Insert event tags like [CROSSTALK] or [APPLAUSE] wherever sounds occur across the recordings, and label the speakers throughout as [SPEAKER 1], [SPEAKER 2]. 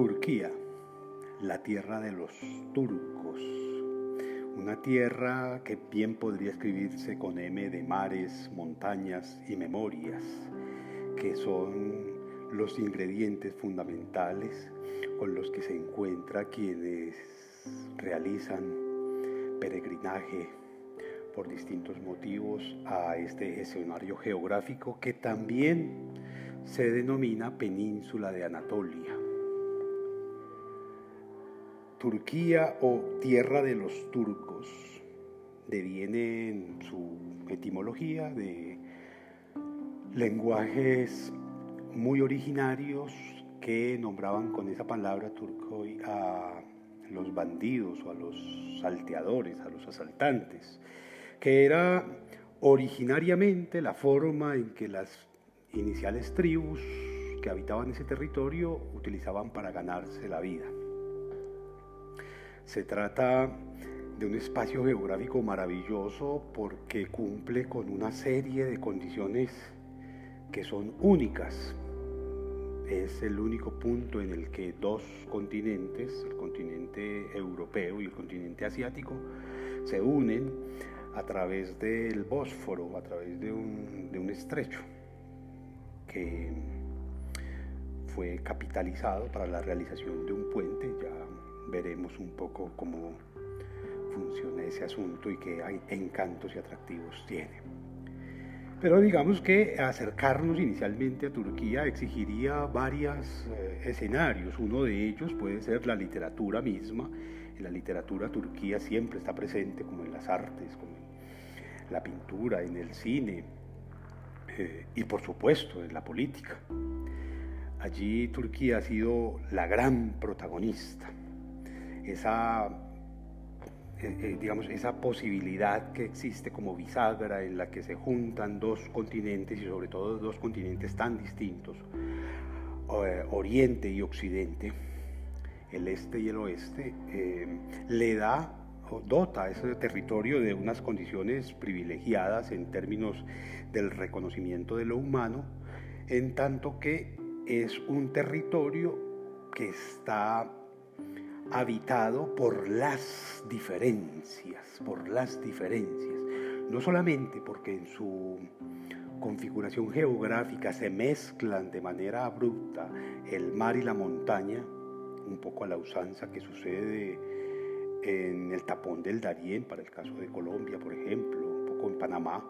[SPEAKER 1] Turquía, la tierra de los turcos, una tierra que bien podría escribirse con M de mares, montañas y memorias, que son los ingredientes fundamentales con los que se encuentra quienes realizan peregrinaje por distintos motivos a este escenario geográfico que también se denomina Península de Anatolia. Turquía o Tierra de los Turcos deviene en su etimología de lenguajes muy originarios que nombraban con esa palabra turco a los bandidos o a los salteadores, a los asaltantes, que era originariamente la forma en que las iniciales tribus que habitaban ese territorio utilizaban para ganarse la vida. Se trata de un espacio geográfico maravilloso porque cumple con una serie de condiciones que son únicas. Es el único punto en el que dos continentes, el continente europeo y el continente asiático, se unen a través del Bósforo, a través de un, estrecho que fue capitalizado para la realización de un puente. Ya veremos un poco cómo funciona ese asunto y qué encantos y atractivos tiene. Pero digamos que acercarnos inicialmente a Turquía exigiría varios eh, escenarios. Uno de ellos puede ser la literatura misma. En la literatura Turquía siempre está presente, como en las artes, como en la pintura, en el cine eh, y por supuesto en la política. Allí Turquía ha sido la gran protagonista. Esa eh, eh, digamos, esa posibilidad que existe como bisagra en la que se juntan dos continentes y sobre todo dos continentes tan distintos, eh, Oriente y Occidente, el este y el oeste, le da dota a ese territorio de unas condiciones privilegiadas en términos del reconocimiento de lo humano, en tanto que es un territorio que está habitado por las diferencias, por las diferencias. No solamente porque en su configuración geográfica se mezclan de manera abrupta el mar y la montaña, un poco a la usanza que sucede en el tapón del Darién, para el caso de Colombia, por ejemplo, un poco en Panamá,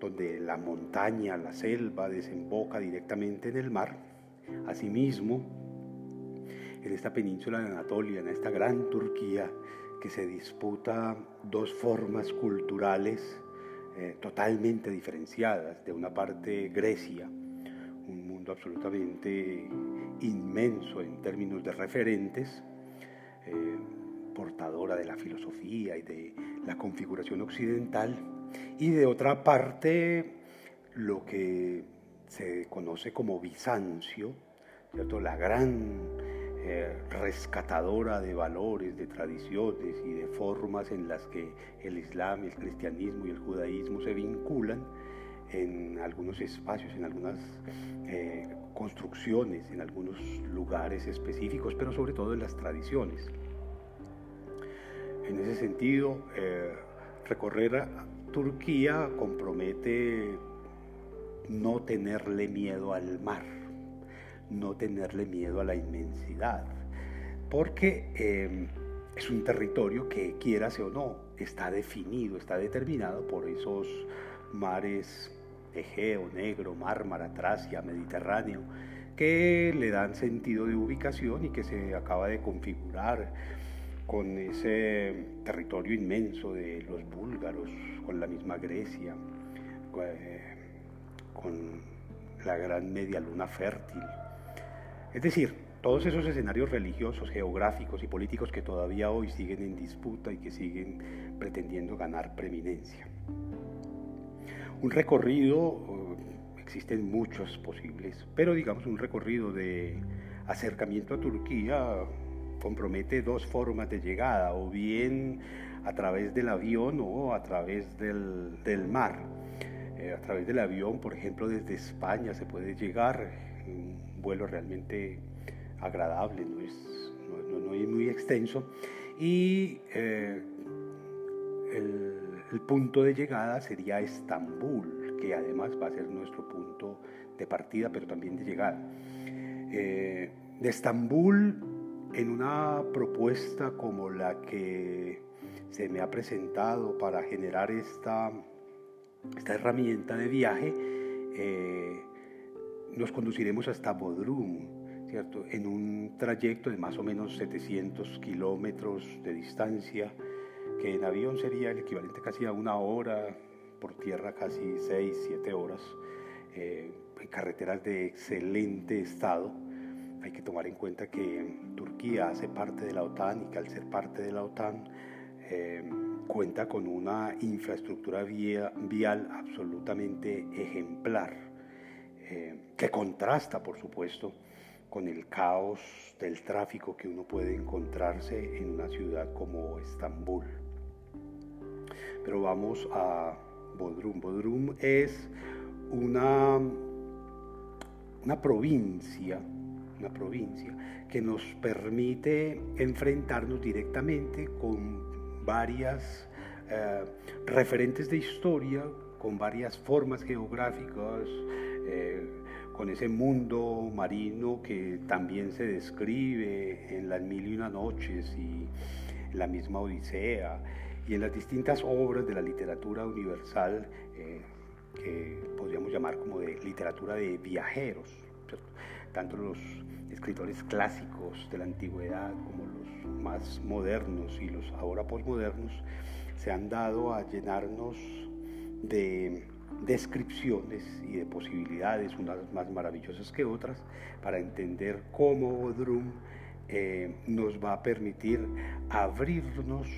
[SPEAKER 1] donde la montaña, la selva desemboca directamente en el mar. Asimismo, en esta península de Anatolia, en esta gran Turquía, que se disputa dos formas culturales eh, totalmente diferenciadas. De una parte Grecia, un mundo absolutamente inmenso en términos de referentes, eh, portadora de la filosofía y de la configuración occidental, y de otra parte lo que se conoce como Bizancio, ¿cierto? la gran eh, rescatadora de valores, de tradiciones y de formas en las que el Islam, el cristianismo y el judaísmo se vinculan en algunos espacios, en algunas eh, construcciones, en algunos lugares específicos, pero sobre todo en las tradiciones. En ese sentido, eh, recorrer a Turquía compromete no tenerle miedo al mar no tenerle miedo a la inmensidad, porque em, es un territorio que, quieras o no, está definido, está determinado por esos mares Egeo, Negro, Mármara, Tracia, Mediterráneo, que le dan sentido de ubicación y que se acaba de configurar con ese territorio inmenso de los búlgaros, con la misma Grecia, eh, con la gran media luna fértil, es decir, todos esos escenarios religiosos, geográficos y políticos que todavía hoy siguen en disputa y que siguen pretendiendo ganar preeminencia. Un recorrido, eh, existen muchos posibles, pero digamos un recorrido de acercamiento a Turquía compromete dos formas de llegada, o bien a través del avión o a través del, mar. Eh, a través del avión, por ejemplo, desde España se puede llegar vuelo realmente agradable, no es, no, es muy extenso. Y eh, el, punto de llegada sería Estambul, que además va a ser nuestro punto de partida, pero también de llegada. Eh, de Estambul, en una propuesta como la que se me ha presentado para generar esta, esta herramienta de viaje, eh, nos conduciremos hasta Bodrum, ¿cierto? En un trayecto de más o menos 700 kilómetros de distancia, que en avión sería el equivalente casi a una hora, por tierra casi 6, 7 horas, eh, carreteras de excelente estado. Hay que tomar en cuenta que Turquía hace parte de la OTAN y que al ser parte de la OTAN eh, cuenta con una infraestructura vial absolutamente ejemplar eh, que contrasta, por supuesto, con el caos del tráfico que uno puede encontrarse en una ciudad como Estambul. Pero vamos a Bodrum. Bodrum es una, una provincia, una provincia que nos permite enfrentarnos directamente con varias eh, referentes de historia, con varias formas geográficas, eh, con ese mundo marino que también se describe en las mil y una noches y en la misma Odisea y en las distintas obras de la literatura universal eh, que podríamos llamar como de literatura de viajeros, tanto los escritores clásicos de la antigüedad como los más modernos y los ahora posmodernos se han dado a llenarnos de descripciones y de posibilidades, unas más maravillosas que otras, para entender cómo Bodrum eh, nos va a permitir abrirnos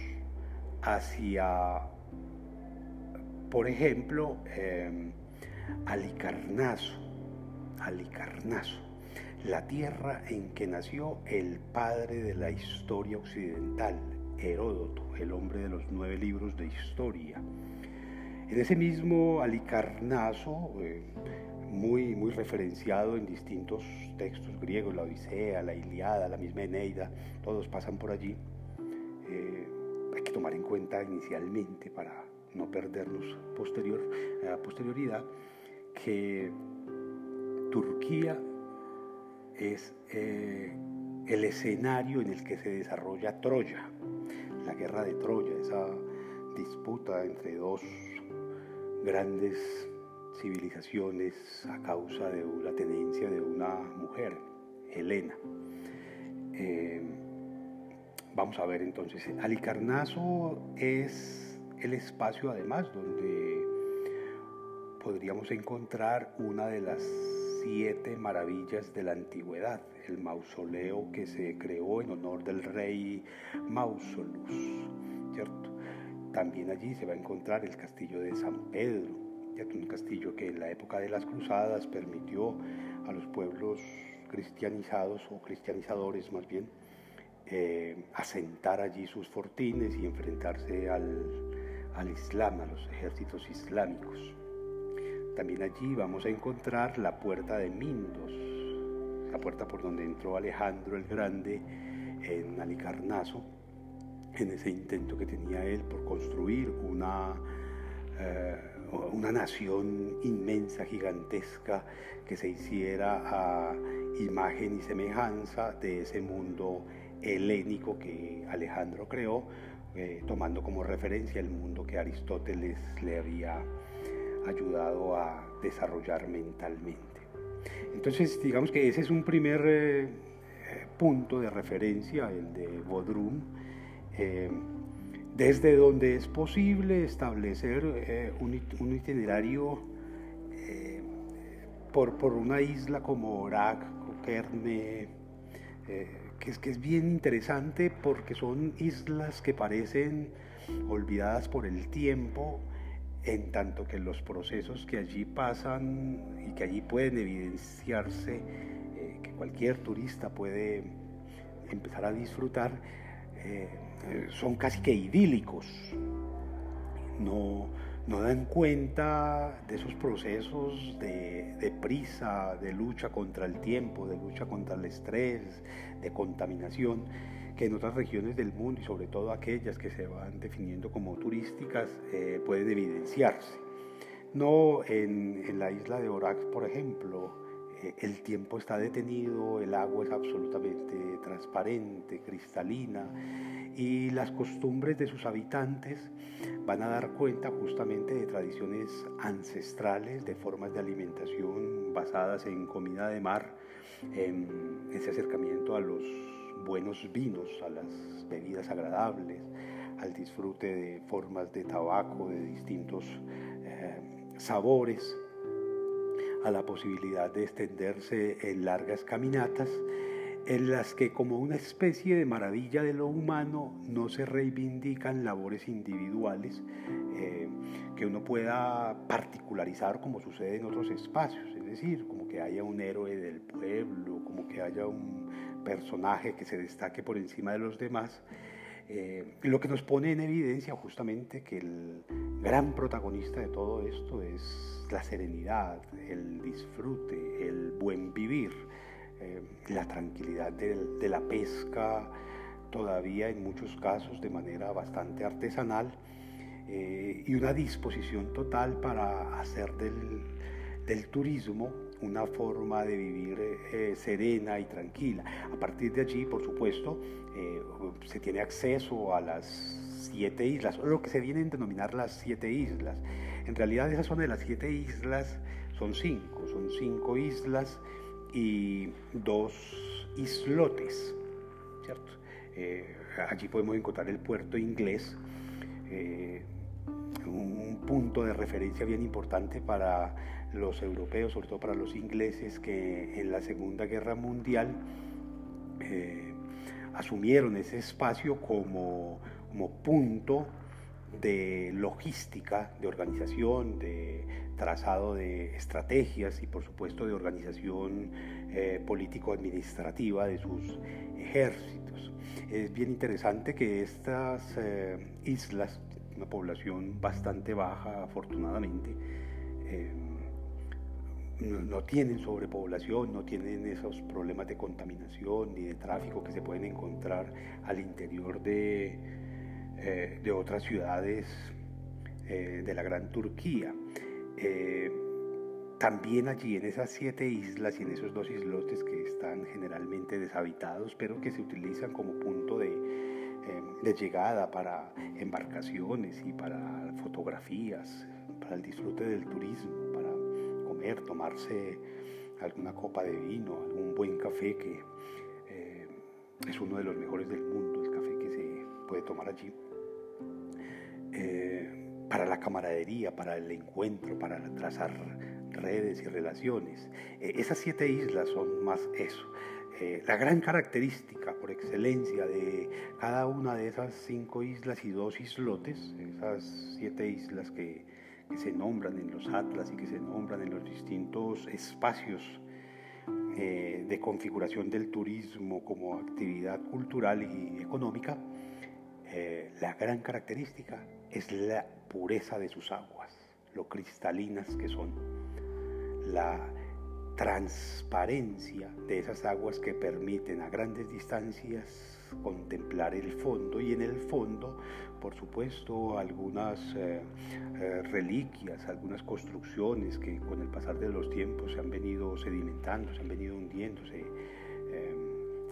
[SPEAKER 1] hacia, por ejemplo, eh, Alicarnaso, Alicarnaso, la tierra en que nació el padre de la historia occidental, Heródoto, el hombre de los nueve libros de historia. En ese mismo Alicarnaso, eh, muy, muy referenciado en distintos textos griegos, la Odisea, la Iliada, la misma Eneida, todos pasan por allí. Eh, hay que tomar en cuenta inicialmente, para no perdernos posterior, a posterioridad, que Turquía es eh, el escenario en el que se desarrolla Troya, la guerra de Troya, esa disputa entre dos grandes civilizaciones a causa de la tenencia de una mujer, Helena. Eh, vamos a ver entonces, Alicarnaso es el espacio además donde podríamos encontrar una de las siete maravillas de la antigüedad, el mausoleo que se creó en honor del rey Mausolus, ¿cierto? También allí se va a encontrar el castillo de San Pedro, un castillo que en la época de las cruzadas permitió a los pueblos cristianizados o cristianizadores más bien eh, asentar allí sus fortines y enfrentarse al, al Islam, a los ejércitos islámicos. También allí vamos a encontrar la puerta de Mindos, la puerta por donde entró Alejandro el Grande en Alicarnaso en ese intento que tenía él por construir una, eh, una nación inmensa, gigantesca, que se hiciera a imagen y semejanza de ese mundo helénico que Alejandro creó, eh, tomando como referencia el mundo que Aristóteles le había ayudado a desarrollar mentalmente. Entonces, digamos que ese es un primer eh, punto de referencia, el de Bodrum, eh, desde donde es posible establecer eh, un, itinerario eh, por, por, una isla como Orak, Kerne, que, es, que es bien interesante porque son islas que parecen olvidadas por el tiempo, en tanto que los procesos que allí pasan y que allí pueden evidenciarse, que cualquier turista puede empezar a disfrutar, eh, son casi que idílicos. No, no dan cuenta de esos procesos de, de, prisa, de lucha contra el tiempo, de lucha contra el estrés, de contaminación, que en otras regiones del mundo y sobre todo aquellas que se van definiendo como turísticas eh, pueden evidenciarse. No en, en, la isla de Orax, por ejemplo, eh, el tiempo está detenido, el agua es absolutamente transparente, cristalina y las costumbres de sus habitantes van a dar cuenta justamente de tradiciones ancestrales, de formas de alimentación basadas en comida de mar, en ese acercamiento a los buenos vinos, a las bebidas agradables, al disfrute de formas de tabaco de distintos eh, sabores, a la posibilidad de extenderse en largas caminatas en las que como una especie de maravilla de lo humano no se reivindican labores individuales eh, que uno pueda particularizar como sucede en otros espacios, es decir, como que haya un héroe del pueblo, como que haya un personaje que se destaque por encima de los demás, eh, lo que nos pone en evidencia justamente que el gran protagonista de todo esto es la serenidad, el disfrute, el buen vivir eh, la tranquilidad de, la pesca, todavía en muchos casos de manera bastante artesanal, eh, y una disposición total para hacer del, turismo una forma de vivir eh, serena y tranquila. A partir de allí, por supuesto, se tiene acceso a las siete islas, o lo que se vienen a denominar las siete islas. En realidad esa zona de las siete islas son cinco, son cinco islas y dos islotes, ¿cierto? Eh, allí podemos encontrar el puerto inglés, eh, un punto de referencia bien importante para los europeos, sobre todo para los ingleses, que en la Segunda Guerra Mundial eh, asumieron ese espacio como, como punto de logística, de organización, de trazado de estrategias y por supuesto de organización eh, político-administrativa de sus ejércitos. Es bien interesante que estas eh, islas, una población bastante baja afortunadamente, eh, no, tienen sobrepoblación, no tienen esos problemas de contaminación ni de tráfico que se pueden encontrar al interior de, de otras ciudades de la Gran Turquía. Eh, también allí en esas siete islas y en esos dos islotes que están generalmente deshabitados, pero que se utilizan como punto de, eh, llegada para embarcaciones y para fotografías, para el disfrute del turismo, comer, tomarse alguna copa de vino, algún buen café que eh, es uno de los mejores del mundo, el café que se puede tomar allí para la camaradería, para el encuentro, para trazar redes y relaciones. Eh, esas siete islas son más eso. Eh, la gran característica por excelencia de cada una de esas cinco islas y dos islotes, esas siete islas que, se nombran en los atlas y que se nombran en los distintos espacios eh, de configuración del turismo como actividad cultural y económica, la gran característica es la pureza de sus aguas, lo cristalinas que son, la transparencia de esas aguas que permiten a grandes distancias contemplar el fondo y en el fondo, por supuesto, algunas eh, eh, reliquias, algunas construcciones que con el pasar de los tiempos se han venido sedimentando, se han venido hundiéndose. Eh,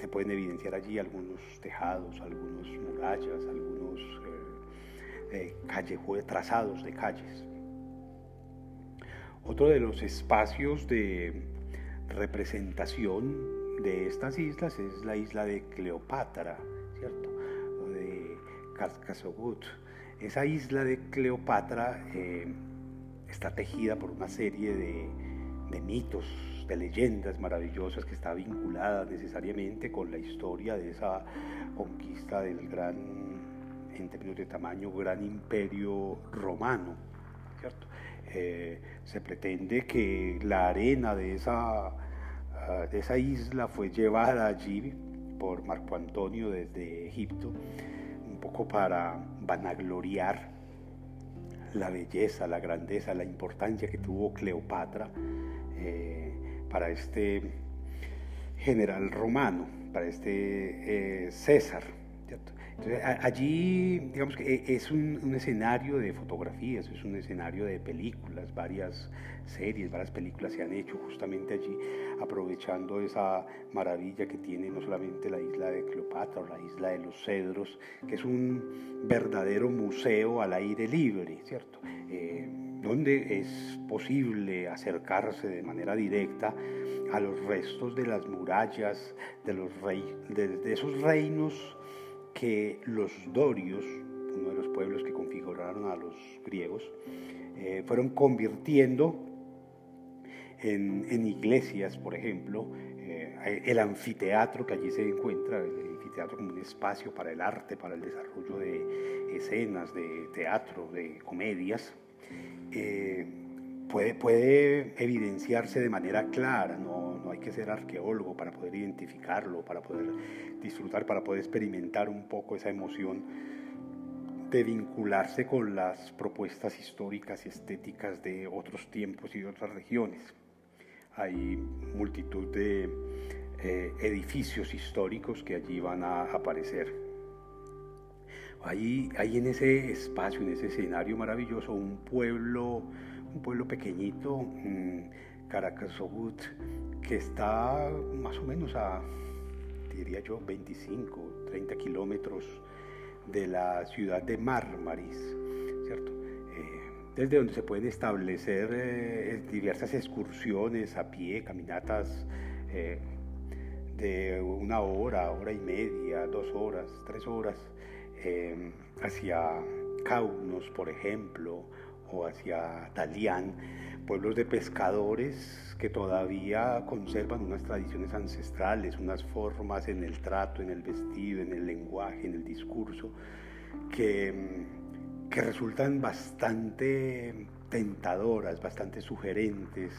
[SPEAKER 1] se pueden evidenciar allí algunos tejados, algunos murallas, algunos trazados de calles. Otro de los espacios de representación de estas islas es la isla de Cleopatra, ¿cierto? Cascasogut. Esa isla de Cleopatra eh, está tejida por una serie de, de mitos, de leyendas maravillosas que está vinculada necesariamente con la historia de esa conquista del gran en términos de tamaño, gran imperio romano. ¿cierto? Eh, se pretende que la arena de esa, ah, de esa isla fue llevada allí por Marco Antonio desde Egipto, un poco para vanagloriar la belleza, la grandeza, la importancia que tuvo Cleopatra eh, para este general romano, para este eh, César. Allí, digamos que eh, es un, escenario de fotografías, es un escenario de películas, varias series, varias películas se han hecho justamente allí, aprovechando esa maravilla que tiene no solamente la isla de Cleopatra o la isla de los Cedros, que es un verdadero museo al aire libre, ¿cierto? Eh, donde es posible acercarse de manera directa a los restos de las murallas, de, los de, esos reinos que los dorios, uno de los pueblos que configuraron a los griegos, eh, fueron convirtiendo en, iglesias, por ejemplo, eh, el anfiteatro que allí se encuentra, el anfiteatro como un espacio para el arte, para el desarrollo de escenas, de teatro, de comedias, eh, puede, puede evidenciarse de manera clara, no, no hay que ser arqueólogo para poder identificarlo, para poder disfrutar, para poder experimentar un poco esa emoción de vincularse con las propuestas históricas y estéticas de otros tiempos y de otras regiones. Hay multitud de eh, edificios históricos que allí van a aparecer. Hay, hay en ese espacio, en ese escenario maravilloso, un pueblo, un pueblo pequeñito, mmm, que está más o menos a, diría yo, 25, 30 kilómetros de la ciudad de Marmaris, ¿cierto? Eh, desde donde se pueden establecer eh, diversas excursiones a pie, caminatas eh, de una hora, hora y media, dos horas, tres horas, hacia Kaunos, por ejemplo, o hacia Dalian, pueblos de pescadores que todavía conservan unas tradiciones ancestrales, unas formas en el trato, en el vestido, en el lenguaje, en el discurso, que, que resultan bastante tentadoras, bastante sugerentes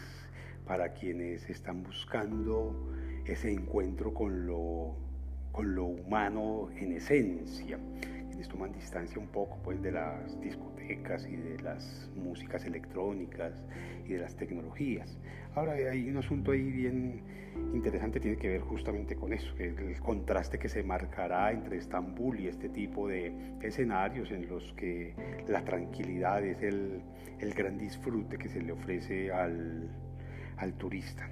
[SPEAKER 1] para quienes están buscando ese encuentro con lo, con lo humano en esencia. Toman distancia un poco pues, de las discotecas y de las músicas electrónicas y de las tecnologías. Ahora hay un asunto ahí bien interesante, tiene que ver justamente con eso, el contraste que se marcará entre Estambul y este tipo de escenarios en los que la tranquilidad es el, el gran disfrute que se le ofrece al, al turista.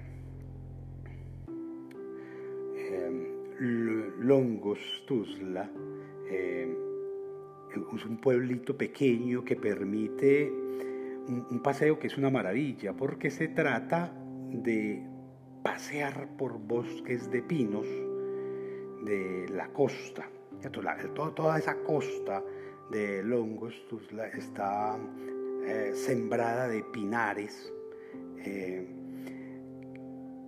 [SPEAKER 1] Eh, Longos Tuzla eh, es un pueblito pequeño que permite un, paseo que es una maravilla, porque se trata de pasear por bosques de pinos de la costa. Toda, esa costa de Longos está eh, sembrada de pinares eh,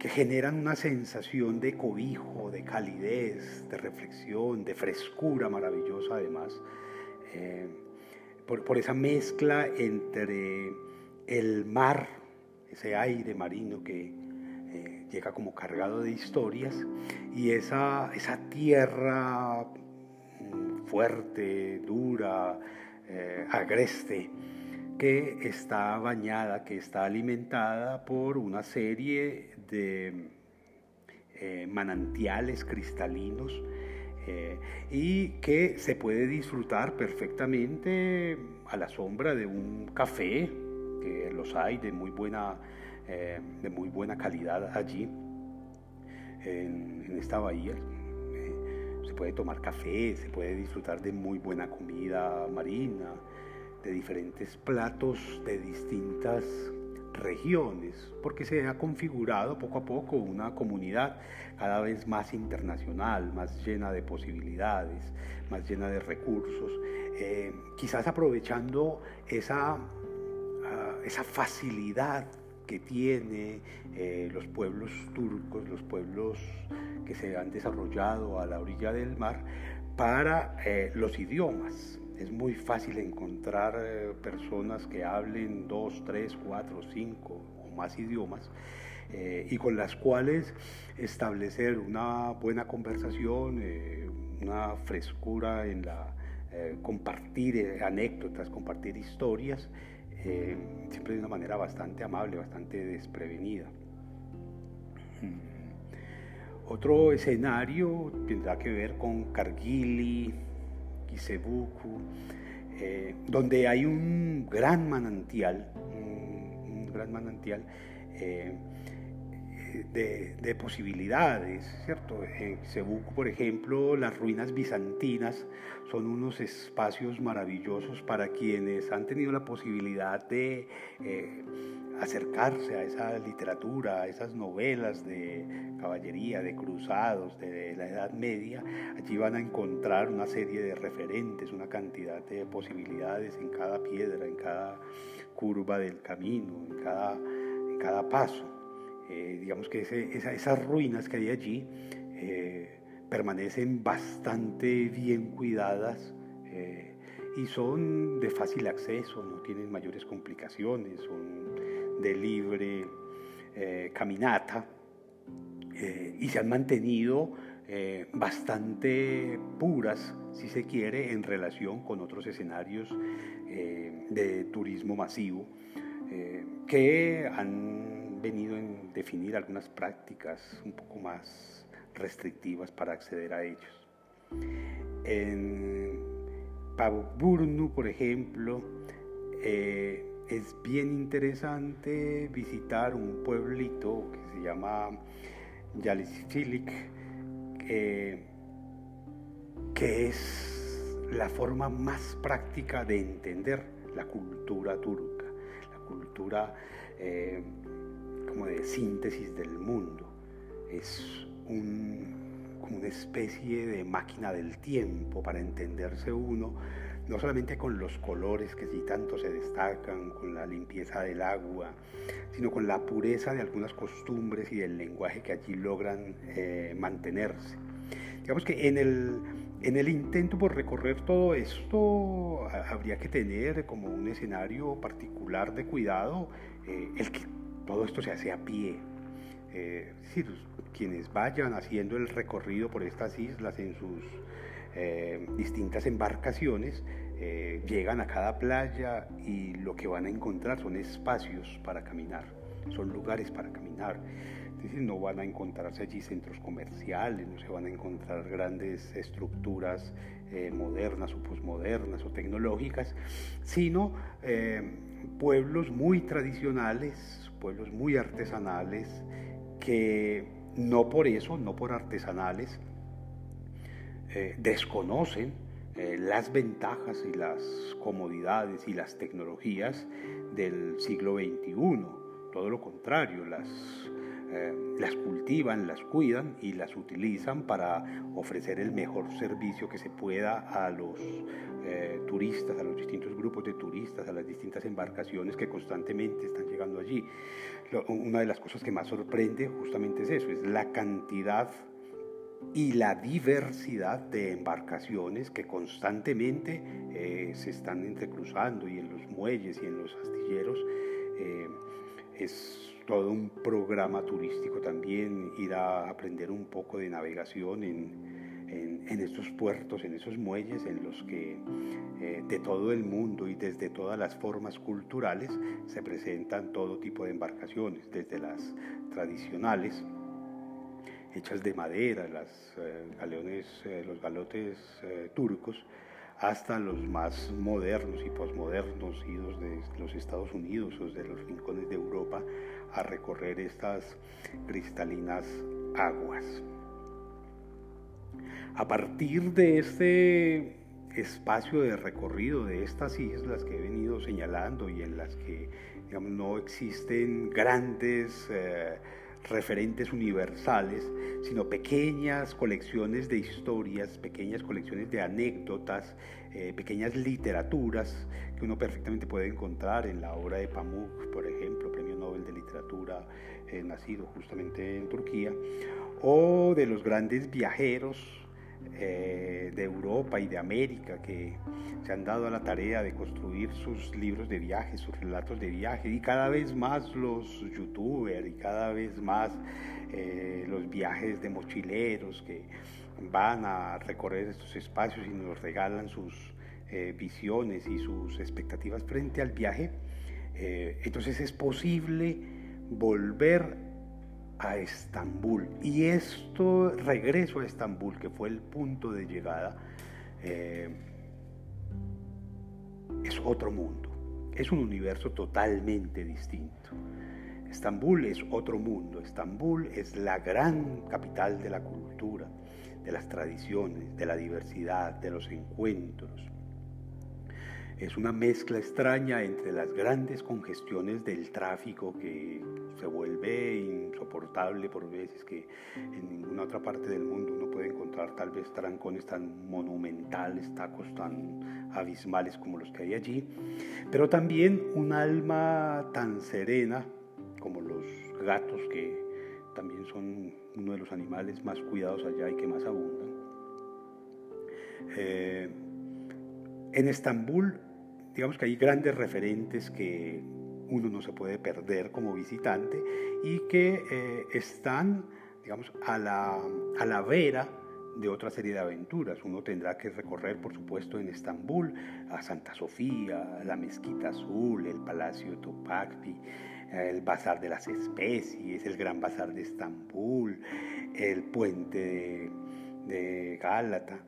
[SPEAKER 1] que generan una sensación de cobijo, de calidez, de reflexión, de frescura maravillosa además. Eh, por, esa mezcla entre el mar, ese aire marino que eh, llega como cargado de historias, y esa, esa tierra mm, fuerte, dura, eh, agreste, que está bañada, que está alimentada por una serie de manantiales cristalinos eh, y que se puede disfrutar perfectamente a la sombra de un café, que los hay de muy buena, eh, de muy buena calidad allí, en, esta bahía. Eh, se puede tomar café, se puede disfrutar de muy buena comida marina, de diferentes platos de distintas regiones, porque se ha configurado poco a poco una comunidad cada vez más internacional, más llena de posibilidades, más llena de recursos, eh, quizás aprovechando esa, ah, esa facilidad que tiene eh, los pueblos turcos, los pueblos que se han desarrollado a la orilla del mar, para eh, los idiomas. Es muy fácil encontrar eh, personas que hablen dos, tres, cuatro, cinco o más idiomas eh, y con las cuales establecer una buena conversación, eh, una frescura en la compartir anécdotas, compartir historias siempre de una manera bastante amable, bastante desprevenida. Mm. Otro escenario tendrá que ver con Kargili, Kisebuku, eh, donde hay un gran manantial, un, gran manantial eh, de, posibilidades, ¿cierto? En Cebuco, por ejemplo, las ruinas bizantinas son unos espacios maravillosos para quienes han tenido la posibilidad de eh, acercarse a esa literatura, a esas novelas de caballería, de cruzados, de la Edad Media. Allí van a encontrar una serie de referentes, una cantidad de posibilidades en cada piedra, en cada curva del camino, en cada, en cada paso. Eh, digamos que esas ruinas que hay allí eh, permanecen bastante bien cuidadas eh, y son de fácil acceso, no tienen mayores complicaciones, son de libre caminata y se han mantenido bastante puras, si se quiere, en relación con otros escenarios de turismo masivo que han venido en definir algunas prácticas un poco más restrictivas para acceder a ellos. En Paburnu, por ejemplo, eh, es bien interesante visitar un pueblito que se llama Yalisfilik, que es la forma más práctica de entender la cultura turca, la cultura eh, como de síntesis del mundo. Es como una especie de máquina del tiempo para entenderse uno, no solamente con los colores que sí tanto se destacan, con la limpieza del agua, sino con la pureza de algunas costumbres y del lenguaje que allí logran eh, mantenerse. Digamos que en el, en el intento por recorrer todo esto habría que tener como un escenario particular de cuidado eh, el que todo esto se hace a pie. Eh, quienes vayan haciendo el recorrido por estas islas en sus eh, distintas embarcaciones, eh, llegan a cada playa y lo que van a encontrar son espacios para caminar, son lugares para caminar. No van a encontrarse allí centros comerciales, no se van a encontrar grandes estructuras modernas o posmodernas o tecnológicas, sino pueblos muy tradicionales, pueblos muy artesanales que no por eso, no por artesanales, eh, desconocen eh, las ventajas y las comodidades y las tecnologías del siglo XXI. Todo lo contrario, las eh, las cultivan, las cuidan y las utilizan para ofrecer el mejor servicio que se pueda a los eh, turistas, a los distintos grupos de turistas, a las distintas embarcaciones que constantemente están llegando allí. una de las cosas que más sorprende justamente es eso, es la cantidad y la diversidad de embarcaciones que constantemente eh, se están entrecruzando y en los muelles y en los astilleros es todo un programa turístico también, ir a aprender un poco de navegación en, en, estos puertos, en esos muelles en los que eh, de todo el mundo y desde todas las formas culturales se presentan todo tipo de embarcaciones, desde las tradicionales, hechas de madera, las, eh, eh, los galotes turcos, hasta los más modernos y posmodernos idos de los Estados Unidos o de los rincones de Europa a recorrer estas cristalinas aguas. A partir de este espacio de recorrido de estas islas que he venido señalando y en las que no existen grandes eh, referentes universales, sino pequeñas colecciones de historias, pequeñas colecciones de anécdotas, eh, pequeñas literaturas que uno perfectamente puede encontrar en la obra de Pamuk, por ejemplo, Premio Nobel de Literatura, eh, nacido justamente en Turquía, o de los grandes viajeros eh, de Europa y de América que se han dado a la tarea de construir sus libros de viaje, sus relatos de viaje, y cada vez más los youtubers y cada vez más eh, los viajes de mochileros que van a recorrer estos espacios y nos regalan sus eh, visiones y sus expectativas frente al viaje, entonces es posible volver a Estambul. Y esto, regreso a Estambul, que fue el punto de llegada, eh, es otro mundo, es un universo totalmente distinto. Estambul es otro mundo, Estambul es la gran capital de la cultura, de las tradiciones, de la diversidad, de los encuentros. Es una mezcla extraña entre las grandes congestiones del tráfico que se vuelve insoportable por veces, que en ninguna otra parte del mundo uno puede encontrar tal vez trancones tan monumentales, tacos tan abismales como los que hay allí, pero también un alma tan serena como los gatos que también son uno de los animales más cuidados allá y que más abundan. Eh, en Estambul, digamos que hay grandes referentes que uno no se puede perder como visitante y que eh, están, digamos, a la, a la vera de otra serie de aventuras. Uno tendrá que recorrer, por supuesto, en Estambul, a Santa Sofía, la Mezquita Azul, el Palacio Topakpi, el Bazar de las Especies, el Gran Bazar de Estambul, el Puente de, de Gálata.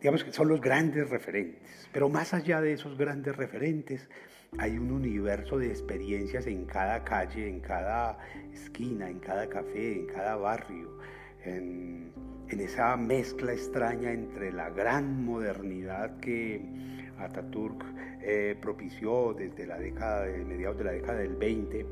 [SPEAKER 1] Digamos que son los grandes referentes, pero más allá de esos grandes referentes, hay un universo de experiencias en cada calle, en cada esquina, en cada café, en cada barrio, en, esa mezcla extraña entre la gran modernidad que Ataturk eh, propició desde la década de mediados de la década del 20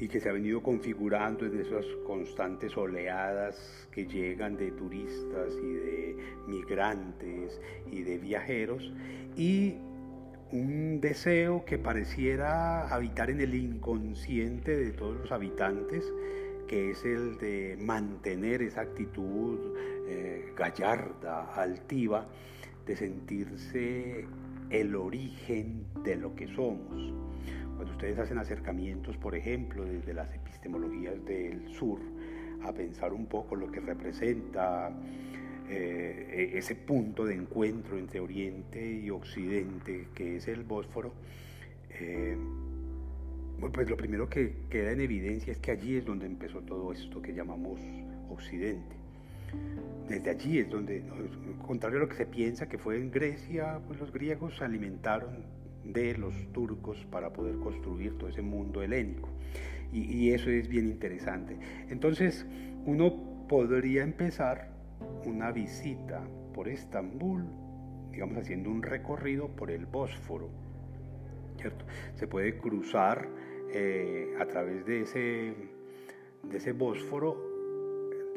[SPEAKER 1] y que se ha venido configurando en esas constantes oleadas que llegan de turistas y de migrantes y de viajeros y un deseo que pareciera habitar en el inconsciente de todos los habitantes, que es el de mantener esa actitud eh, gallarda, altiva, de sentirse el origen de lo que somos. Cuando ustedes hacen acercamientos, por ejemplo, desde las epistemologías del sur, a pensar un poco lo que representa eh, e-, ese punto de encuentro entre Oriente y Occidente, que es el Bósforo, eh, pues lo primero que queda en evidencia es que allí es donde empezó todo esto que llamamos Occidente. Desde allí es donde, contrario a lo que se piensa que fue en Grecia, pues los griegos se alimentaron de los turcos para poder construir todo ese mundo helénico. Y, y eso es bien interesante. Entonces, uno podría empezar una visita por Estambul, digamos haciendo un recorrido por el Bósforo, ¿cierto? Se puede cruzar eh, a través de ese, de ese Bósforo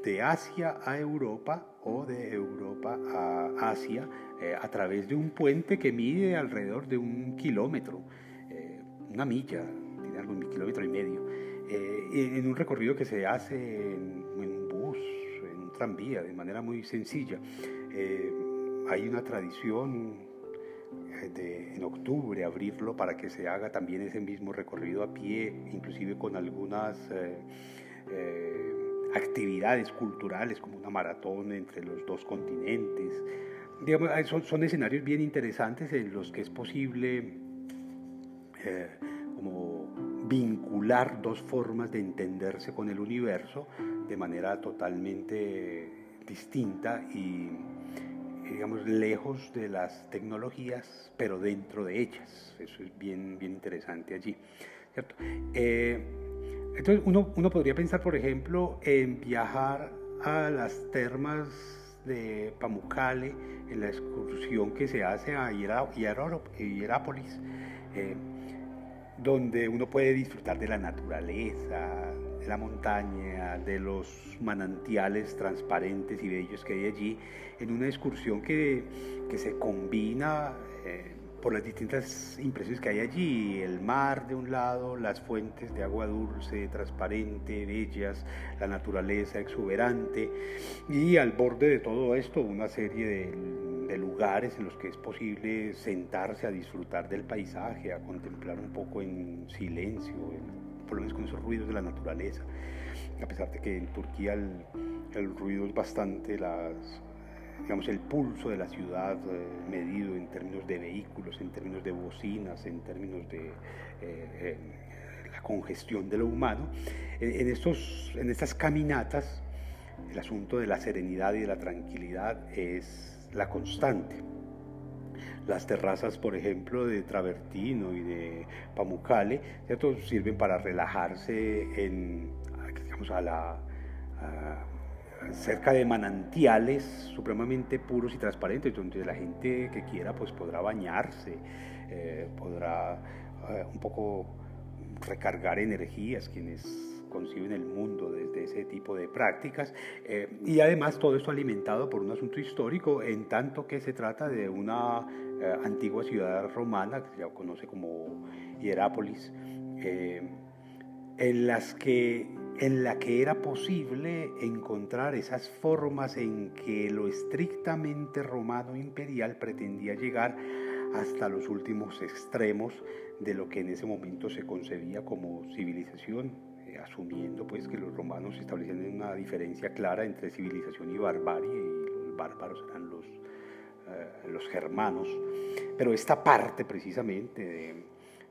[SPEAKER 1] de Asia a Europa o de Europa a Asia eh, a través de un puente que mide alrededor de un kilómetro, eh, una milla, tiene algo un kilómetro y medio, en un recorrido que se hace en, tranvía de manera muy sencilla. Eh, hay una tradición eh, de, en octubre abrirlo para que se haga también ese mismo recorrido a pie, inclusive con algunas eh, actividades culturales como una maratón entre los dos continentes. Digamos, son, son, escenarios bien interesantes en los que es posible como vincular dos formas de entenderse con el universo de manera totalmente distinta y, digamos, lejos de las tecnologías, pero dentro de ellas. Eso es bien, bien interesante allí. ¿cierto? Eh, entonces, uno, uno podría pensar, por ejemplo, en viajar a las termas de Pamukkale, en la excursión que se hace a Hierápolis, eh, donde uno puede disfrutar de la naturaleza, de la montaña, de los manantiales transparentes y bellos que hay allí, en una excursión que, se combina eh, por las distintas impresiones que hay allí, el mar de un lado, las fuentes de agua dulce, transparente, bellas, la naturaleza exuberante y al borde de todo esto una serie de de lugares en los que es posible sentarse a disfrutar del paisaje, a contemplar un poco en silencio, por lo menos con esos ruidos de la naturaleza. A pesar de que en Turquía el, ruido es bastante, las, digamos, el pulso de la ciudad eh, medido en términos de vehículos, en términos de bocinas, en términos de eh, la congestión de lo humano. En, estos, en estas caminatas, el asunto de la serenidad y de la tranquilidad es la constante. Las terrazas, por ejemplo, de Travertino y de Pamucale, ¿cierto? sirven para relajarse en, digamos, a la, cerca de manantiales supremamente puros y transparentes, donde la gente que quiera pues podrá bañarse, eh, podrá eh, un poco recargar energías, quienes conciben el mundo desde ese tipo de prácticas eh, y además todo esto alimentado por un asunto histórico en tanto que se trata de una antigua ciudad romana que se conoce como Hierápolis en las que en la que era posible encontrar esas formas en que lo estrictamente romano imperial pretendía llegar hasta los últimos extremos de lo que en ese momento se concebía como civilización, eh, asumiendo pues que los romanos establecían una diferencia clara entre civilización y barbarie, y los bárbaros eran los, eh, los germanos. Pero esta parte precisamente de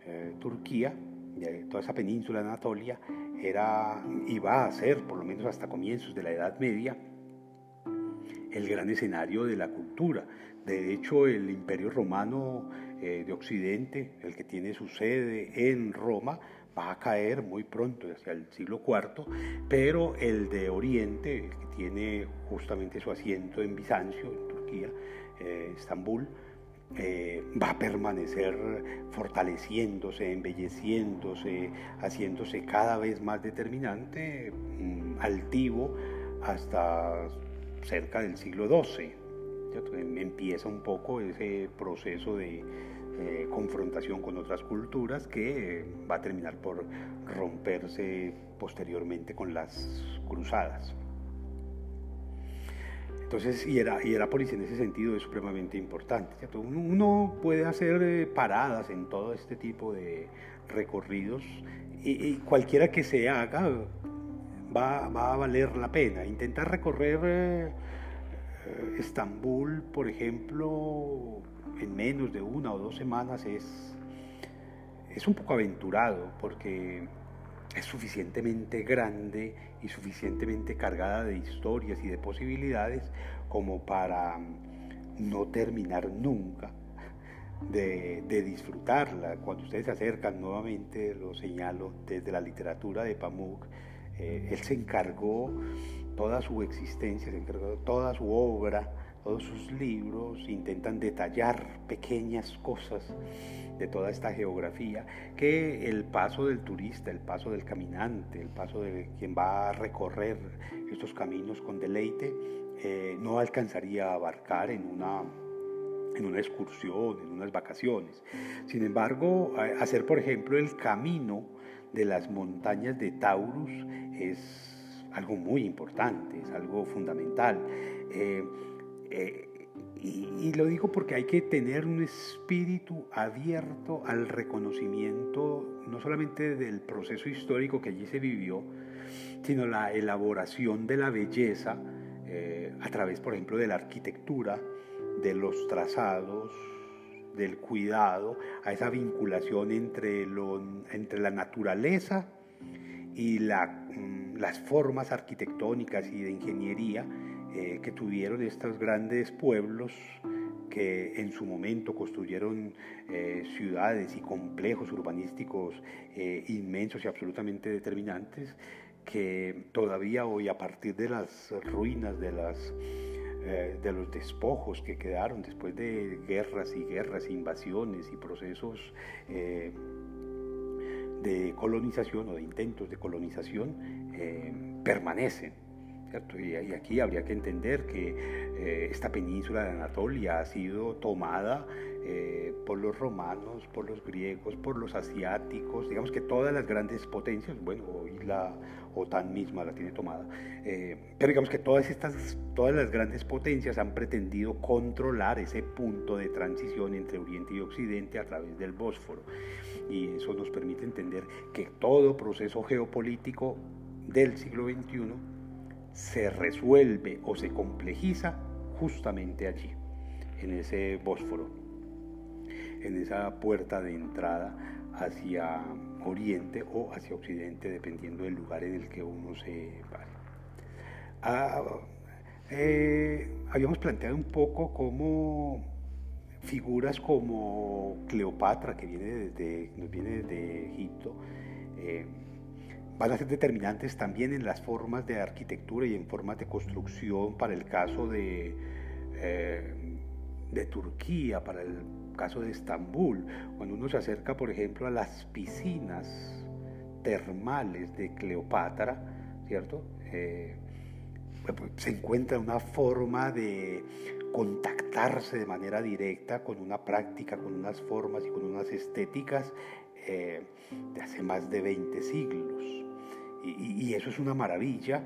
[SPEAKER 1] eh, Turquía, de toda esa península de Anatolia, era, iba a ser, por lo menos hasta comienzos de la Edad Media, el gran escenario de la cultura. De hecho, el imperio romano eh, de Occidente, el que tiene su sede en Roma, va a caer muy pronto, hacia el siglo IV, pero el de Oriente, que tiene justamente su asiento en Bizancio, en Turquía, eh, Estambul, eh, va a permanecer fortaleciéndose, embelleciéndose, haciéndose cada vez más determinante, mm, altivo, hasta cerca del siglo XII. Em, empieza un poco ese proceso de eh, confrontación con otras culturas que va a terminar por romperse posteriormente con las cruzadas. Entonces, y Hierápolis en ese sentido es supremamente importante. Uno puede hacer eh, paradas en todo este tipo de recorridos y, cualquiera que se haga va, a valer la pena. Intentar recorrer eh, eh, Estambul, por ejemplo, en menos de una o dos semanas es, es un poco aventurado porque es suficientemente grande y suficientemente cargada de historias y de posibilidades como para no terminar nunca de, disfrutarla. Cuando ustedes se acercan nuevamente, lo señalo, desde la literatura de Pamuk, eh, él se encargó toda su existencia, se encargó toda su obra, todos sus libros, intentan detallar pequeñas cosas de toda esta geografía, que el paso del turista, el paso del caminante, el paso de quien va a recorrer estos caminos con deleite, eh, no alcanzaría a abarcar en una, en una excursión, en unas vacaciones. Sin embargo, hacer, por ejemplo, el camino de las montañas de Taurus es algo muy importante, es algo fundamental. Eh, eh, y, lo digo porque hay que tener un espíritu abierto al reconocimiento no solamente del proceso histórico que allí se vivió, sino la elaboración de la belleza eh, a través, por ejemplo, de la arquitectura, de los trazados, del cuidado, a esa vinculación entre, lo, entre la naturaleza y la, mm, las formas arquitectónicas y de ingeniería eh, que tuvieron estos grandes pueblos que en su momento construyeron eh, ciudades y complejos urbanísticos eh, inmensos y absolutamente determinantes, que todavía hoy a partir de las ruinas, de, las, de los despojos que quedaron después de guerras y guerras, invasiones y procesos de colonización o de intentos de colonización, permanecen. Y, aquí habría que entender que eh, esta península de Anatolia ha sido tomada eh, por los romanos, por los griegos, por los asiáticos, digamos que todas las grandes potencias, bueno, hoy la OTAN misma la tiene tomada, eh, pero digamos que todas estas, todas las grandes potencias han pretendido controlar ese punto de transición entre Oriente y Occidente a través del Bósforo. Y eso nos permite entender que todo proceso geopolítico del siglo XXI se resuelve o se complejiza justamente allí, en ese Bósforo, en esa puerta de entrada hacia oriente o hacia occidente, dependiendo del lugar en el que uno se vaya. Ah, eh, habíamos planteado un poco cómo figuras como Cleopatra, que viene desde, nos viene desde Egipto, eh, van a ser determinantes también en las formas de arquitectura y en formas de construcción para el caso de, eh, de Turquía, para el caso de Estambul. Cuando uno se acerca, por ejemplo, a las piscinas termales de Cleopatra, ¿cierto? Eh, pues, se encuentra una forma de contactarse de manera directa con una práctica, con unas formas y con unas estéticas eh, de hace más de 20 siglos. Y, eso es una maravilla,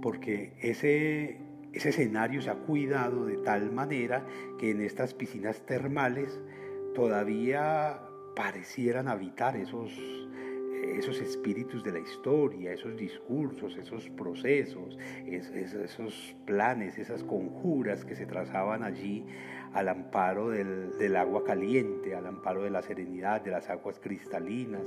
[SPEAKER 1] porque ese, ese escenario se ha cuidado de tal manera que en estas piscinas termales todavía parecieran habitar esos, esos espíritus de la historia, esos discursos, esos procesos, esos planes, esas conjuras que se trazaban allí al amparo del, agua caliente, al amparo de la serenidad, de las aguas cristalinas,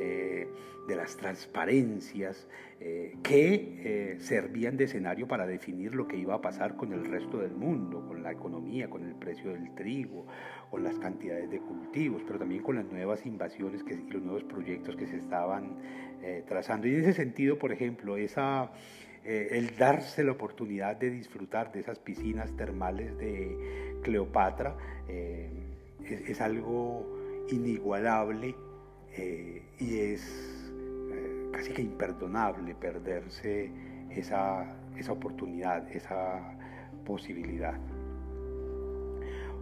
[SPEAKER 1] eh, de las transparencias, eh, que eh, servían de escenario para definir lo que iba a pasar con el resto del mundo, con la economía, con el precio del trigo, con las cantidades de cultivos, pero también con las nuevas invasiones que, y los nuevos proyectos que se estaban trazando. Y en ese sentido, por ejemplo, esa el darse la oportunidad de disfrutar de esas piscinas termales de Cleopatra es, algo inigualable eh, y es casi que imperdonable perderse esa, esa oportunidad, esa posibilidad.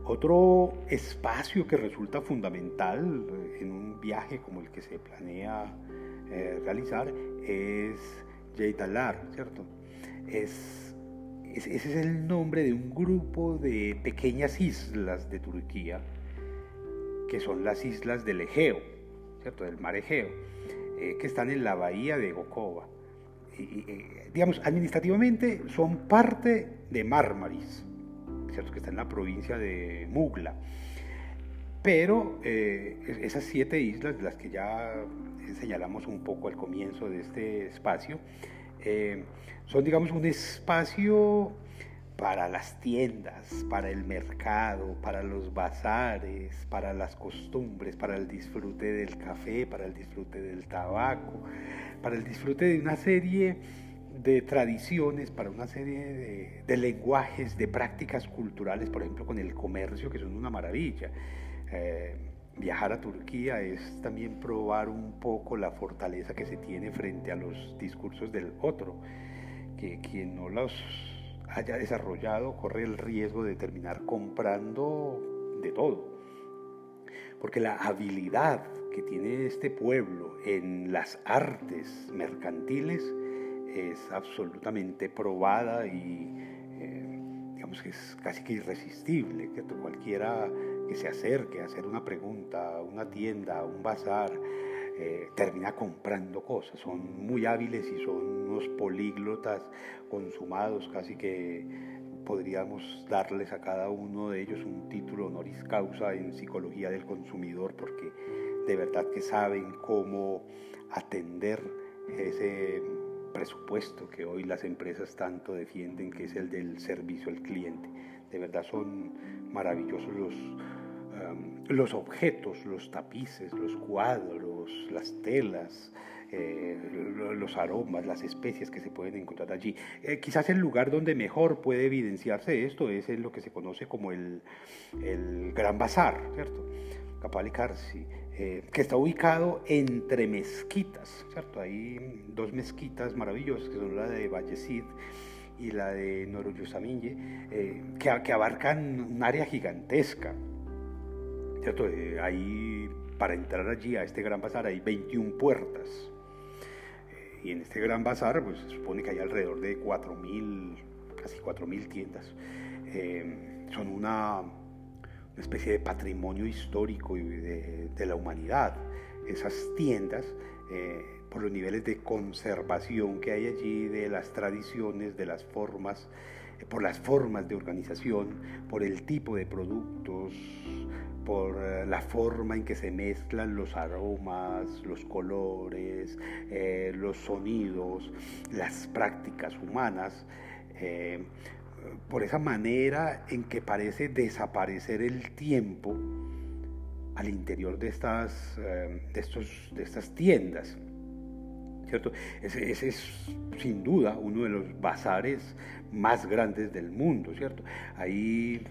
[SPEAKER 1] Otro espacio que resulta fundamental en un viaje como el que se planea realizar es Yeitalar, ¿cierto? Es, ese es el nombre de un grupo de pequeñas islas de Turquía, que son las islas del Egeo, ¿cierto? Del mar Egeo, eh, que están en la bahía de Gokova. Y, eh, digamos, administrativamente son parte de Mármaris, ¿cierto? Que está en la provincia de Mugla. Pero eh, esas siete islas, las que ya señalamos un poco al comienzo de este espacio, son, digamos, un espacio para las tiendas, para el mercado, para los bazares, para las costumbres, para el disfrute del café, para el disfrute del tabaco, para el disfrute de una serie de tradiciones, para una serie de, lenguajes, de prácticas culturales, por ejemplo, con el comercio, que son una maravilla. Eh, viajar a Turquía es también probar un poco la fortaleza que se tiene frente a los discursos del otro, que quien no los haya desarrollado corre el riesgo de terminar comprando de todo. Porque la habilidad que tiene este pueblo en las artes mercantiles es absolutamente probada y eh, digamos que es casi que irresistible, que cualquiera que se acerque a hacer una pregunta a una tienda, un bazar, eh, termina comprando cosas. Son muy hábiles y son unos políglotas consumados, casi que podríamos darles a cada uno de ellos un título honoris causa en psicología del consumidor, porque de verdad que saben cómo atender ese presupuesto que hoy las empresas tanto defienden, que es el del servicio al cliente. De verdad son maravillosos los, los objetos, los tapices, los cuadros, las telas, eh, los aromas, las especies que se pueden encontrar allí. Eh, quizás el lugar donde mejor puede evidenciarse esto es en lo que se conoce como el, el Gran Bazar, ¿cierto? Capali eh, que está ubicado entre mezquitas, ¿cierto? Hay dos mezquitas maravillosas, que son la de Vallecid y la de Noruyusaminye, que, que abarcan un área gigantesca. ¿Cierto? Eh, para entrar allí a este gran bazar hay 21 puertas. Eh, y en este gran bazar, pues se supone que hay alrededor de 4.000, casi 4.000 tiendas. Eh, son una, especie de patrimonio histórico de, de la humanidad. Esas tiendas, por los niveles de conservación que hay allí, de las tradiciones, de las formas, por las formas de organización, por el tipo de productos, por eh, la forma en que se mezclan los aromas, los colores, eh, los sonidos, las prácticas humanas, eh, por esa manera en que parece desaparecer el tiempo al interior de estas, de estos, de estas tiendas. ¿Cierto? Ese, ese, es sin duda uno de los bazares más grandes del mundo, ¿cierto? Ahí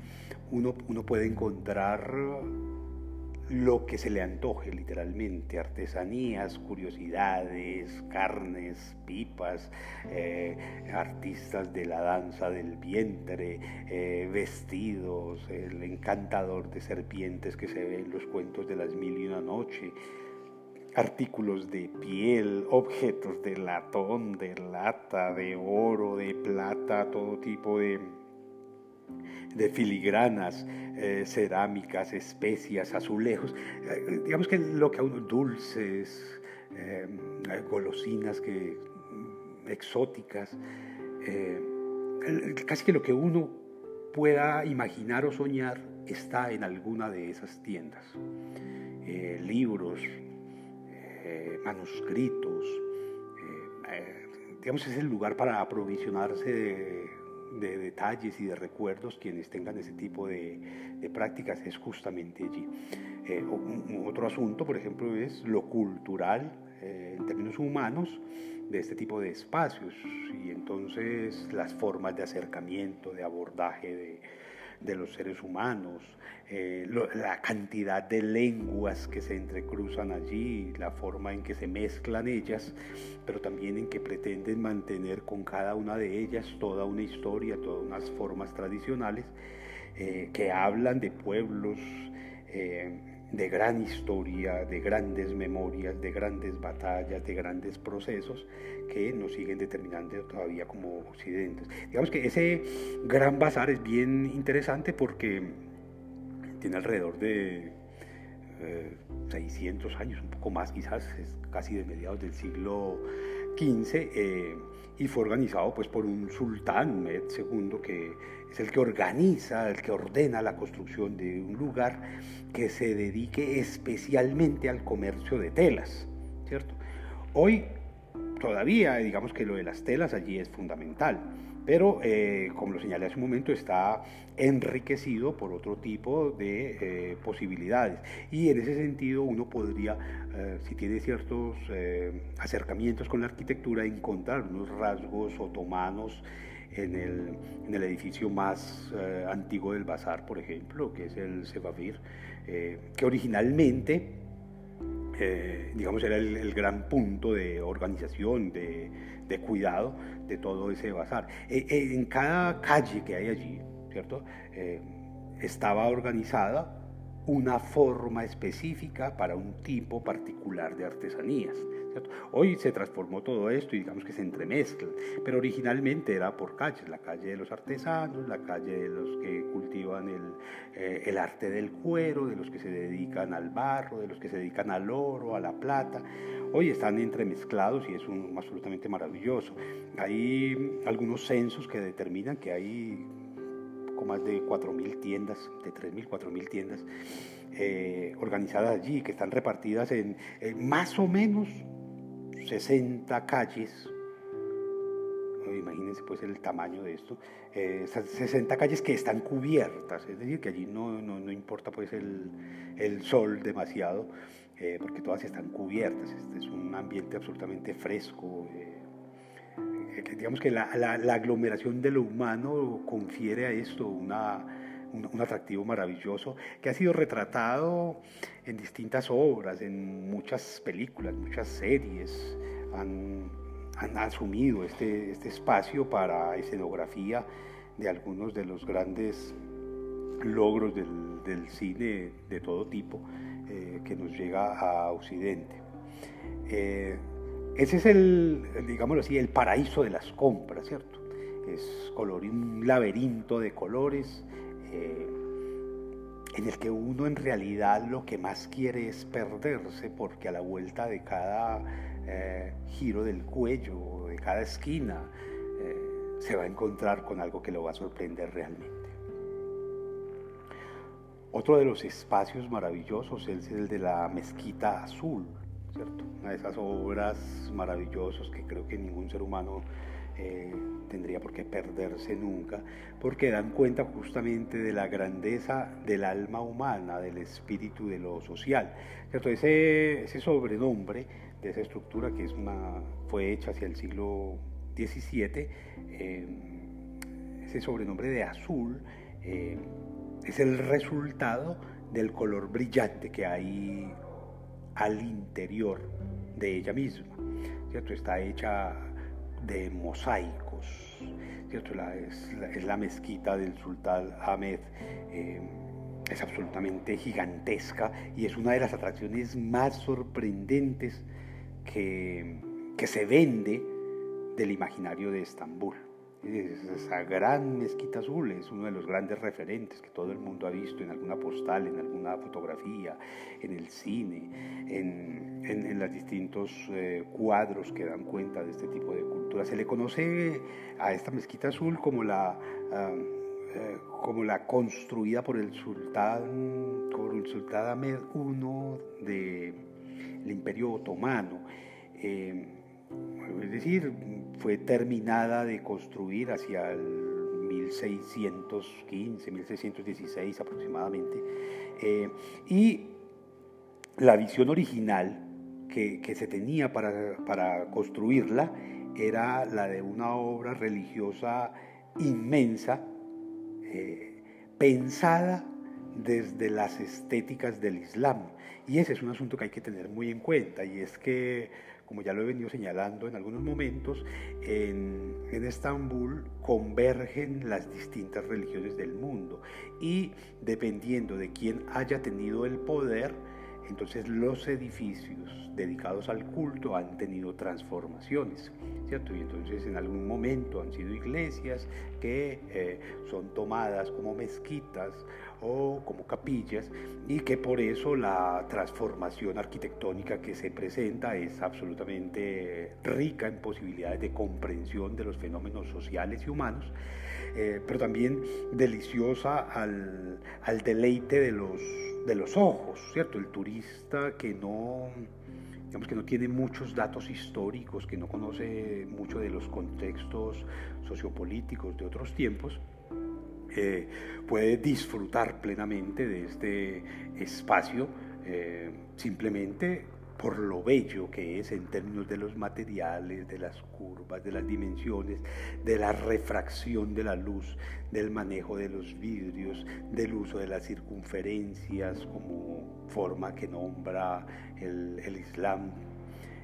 [SPEAKER 1] uno, uno puede encontrar lo que se le antoje literalmente, artesanías, curiosidades, carnes, pipas, eh, artistas de la danza del vientre, eh, vestidos, el encantador de serpientes que se ve en los cuentos de las mil y una noche, artículos de piel, objetos de latón, de lata, de oro, de plata, todo tipo de, de filigranas, eh, cerámicas, especias, azulejos, eh, digamos que lo que a uno, dulces, eh, golosinas que, exóticas, casi que lo que uno pueda imaginar o soñar está en alguna de esas tiendas. libros, manuscritos, digamos, es el lugar para aprovisionarse de, detalles y de recuerdos quienes tengan ese tipo de, prácticas es justamente allí. otro asunto, por ejemplo, es lo cultural en términos humanos de este tipo de espacios y entonces las formas de acercamiento, de abordaje de, de los seres humanos, eh, la cantidad de lenguas que se entrecruzan allí, la forma en que se mezclan ellas, pero también en que pretenden mantener con cada una de ellas toda una historia, todas unas formas tradicionales eh, que hablan de pueblos. Eh, de gran historia, de grandes memorias, de grandes batallas, de grandes procesos que nos siguen determinando todavía como occidentes. Digamos que ese gran bazar es bien interesante porque tiene alrededor de 600 eh, años, un poco más quizás, casi de mediados del siglo XV, eh, y fue organizado pues por un sultán, Med II, que es el que organiza, el que ordena la construcción de un lugar que se dedique especialmente al comercio de telas, ¿cierto? Hoy todavía, digamos que lo de las telas allí es fundamental, pero eh, como lo señalé hace un momento, está enriquecido por otro tipo de eh, posibilidades. Y en ese sentido uno podría, eh, si tiene ciertos acercamientos con la arquitectura, encontrar unos rasgos otomanos en el, en el edificio más antiguo del bazar, por ejemplo, que es el Sebavir, que originalmente digamos, era el, gran punto de organización, de, de cuidado de todo ese bazar. Eh, eh, en cada calle que hay allí, ¿cierto? Eh, estaba organizada una forma específica para un tipo particular de artesanías. Hoy se transformó todo esto y digamos que se entremezcla, pero originalmente era por calles, la calle de los artesanos, la calle de los que cultivan el, eh, el arte del cuero, de los que se dedican al barro, de los que se dedican al oro, a la plata. Hoy están entremezclados y es un, absolutamente maravilloso. Hay algunos censos que determinan que hay más de 4.000 tiendas, de 3.000, 4.000 tiendas eh, organizadas allí, que están repartidas en más o menos 60 calles, imagínense pues el tamaño de esto, 60 eh, calles que están cubiertas, es decir, que allí no, no, importa pues el, el, sol demasiado, eh, porque todas están cubiertas, este es un ambiente absolutamente fresco. Eh, digamos que la, la, aglomeración de lo humano confiere a esto una, un, atractivo maravilloso que ha sido retratado en distintas obras, en muchas películas, muchas series. Han, han asumido este, este espacio para escenografía de algunos de los grandes logros del, cine de todo tipo eh, que nos llega a Occidente. Eh, ese es el, digámoslo así, el paraíso de las compras, ¿cierto? Es color, un laberinto de colores eh, en el que uno en realidad lo que más quiere es perderse porque a la vuelta de cada eh, giro del cuello, de cada esquina, eh, se va a encontrar con algo que lo va a sorprender realmente. Otro de los espacios maravillosos es el de la Mezquita Azul, ¿cierto? Una de esas obras maravillosas que creo que ningún ser humano eh, tendría por qué perderse nunca, porque dan cuenta justamente de la grandeza del alma humana, del espíritu de lo social. ¿cierto? Ese, ese sobrenombre de esa estructura que es una, fue hecha hacia el siglo XVII, eh, ese sobrenombre de azul, eh, es el resultado del color brillante que hay al interior de ella misma. ¿cierto? Está hecha de mosaicos. ¿cierto? es, la, mezquita del sultán Ahmed. Eh, es absolutamente gigantesca y es una de las atracciones más sorprendentes que, que se vende del imaginario de Estambul. Esa gran mezquita azul es uno de los grandes referentes que todo el mundo ha visto en alguna postal, en alguna fotografía, en el cine, en, en, los distintos eh, cuadros que dan cuenta de este tipo de cultura. Se le conoce a esta mezquita azul como la, eh, como la construida por el sultán, por el sultán Ahmed I del Imperio Otomano. Eh, es decir, fue terminada de construir hacia el 1615, 1616 aproximadamente. Eh, y la visión original que, se tenía para, construirla era la de una obra religiosa inmensa, eh, pensada desde las estéticas del Islam. Y ese es un asunto que hay que tener muy en cuenta, y es que como ya lo he venido señalando en algunos momentos, en, Estambul convergen las distintas religiones del mundo y dependiendo de quién haya tenido el poder, entonces los edificios dedicados al culto han tenido transformaciones, ¿cierto? Y entonces en algún momento han sido iglesias que eh, son tomadas como mezquitas o como capillas y que por eso la transformación arquitectónica que se presenta es absolutamente rica en posibilidades de comprensión de los fenómenos sociales y humanos, eh, pero también deliciosa al, al deleite de los, de los ojos, ¿cierto? El turista que no digamos que no tiene muchos datos históricos, que no conoce mucho de los contextos sociopolíticos de otros tiempos, puede disfrutar plenamente de este espacio eh, simplemente por lo bello que es en términos de los materiales, de las curvas, de las dimensiones, de la refracción de la luz, del manejo de los vidrios, del uso de las circunferencias como forma que nombra el, el Islam.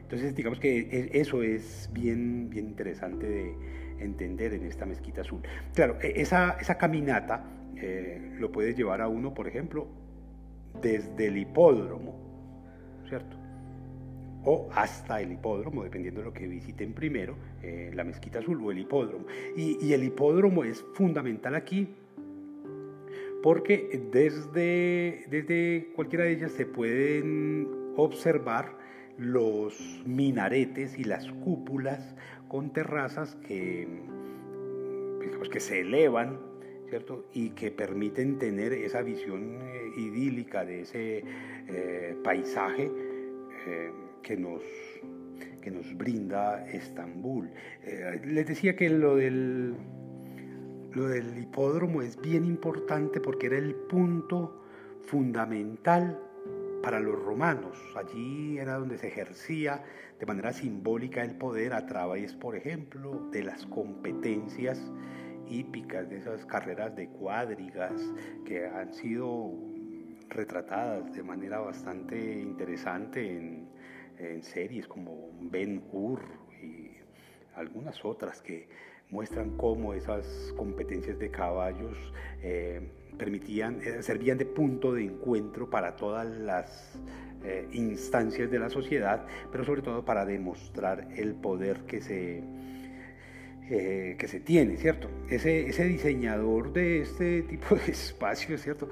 [SPEAKER 1] Entonces digamos que e, eso es bien, bien interesante de, entender en esta mezquita azul. Claro, e, esa, esa caminata eh, lo puede llevar a uno, por ejemplo, desde el hipódromo, ¿cierto? O hasta el hipódromo, dependiendo de lo que visiten primero, eh, la mezquita azul o el hipódromo. Y, y el hipódromo es fundamental aquí porque desde, desde cualquiera de ellas se pueden observar los minaretes y las cúpulas con terrazas que, pues, que se elevan, ¿cierto? Y que permiten tener esa visión eh, idílica de ese eh, paisaje eh, que, nos, que nos brinda Estambul. les decía que lo del, lo del hipódromo es bien importante porque era el punto fundamental para los romanos. Allí era donde se ejercía de manera simbólica el poder a través, por ejemplo, de las competencias hípicas, de esas carreras de cuadrigas que han sido retratadas de manera bastante interesante en, series como Ben Hur y algunas otras que muestran cómo esas competencias de caballos eh, permitían, eh, servían de punto de encuentro para todas las eh, instancias de la sociedad, pero sobre todo para demostrar el poder que se, que se tiene, ¿cierto? Ese, ese, diseñador de este [LAUGHS] tipo de espacios, ¿cierto?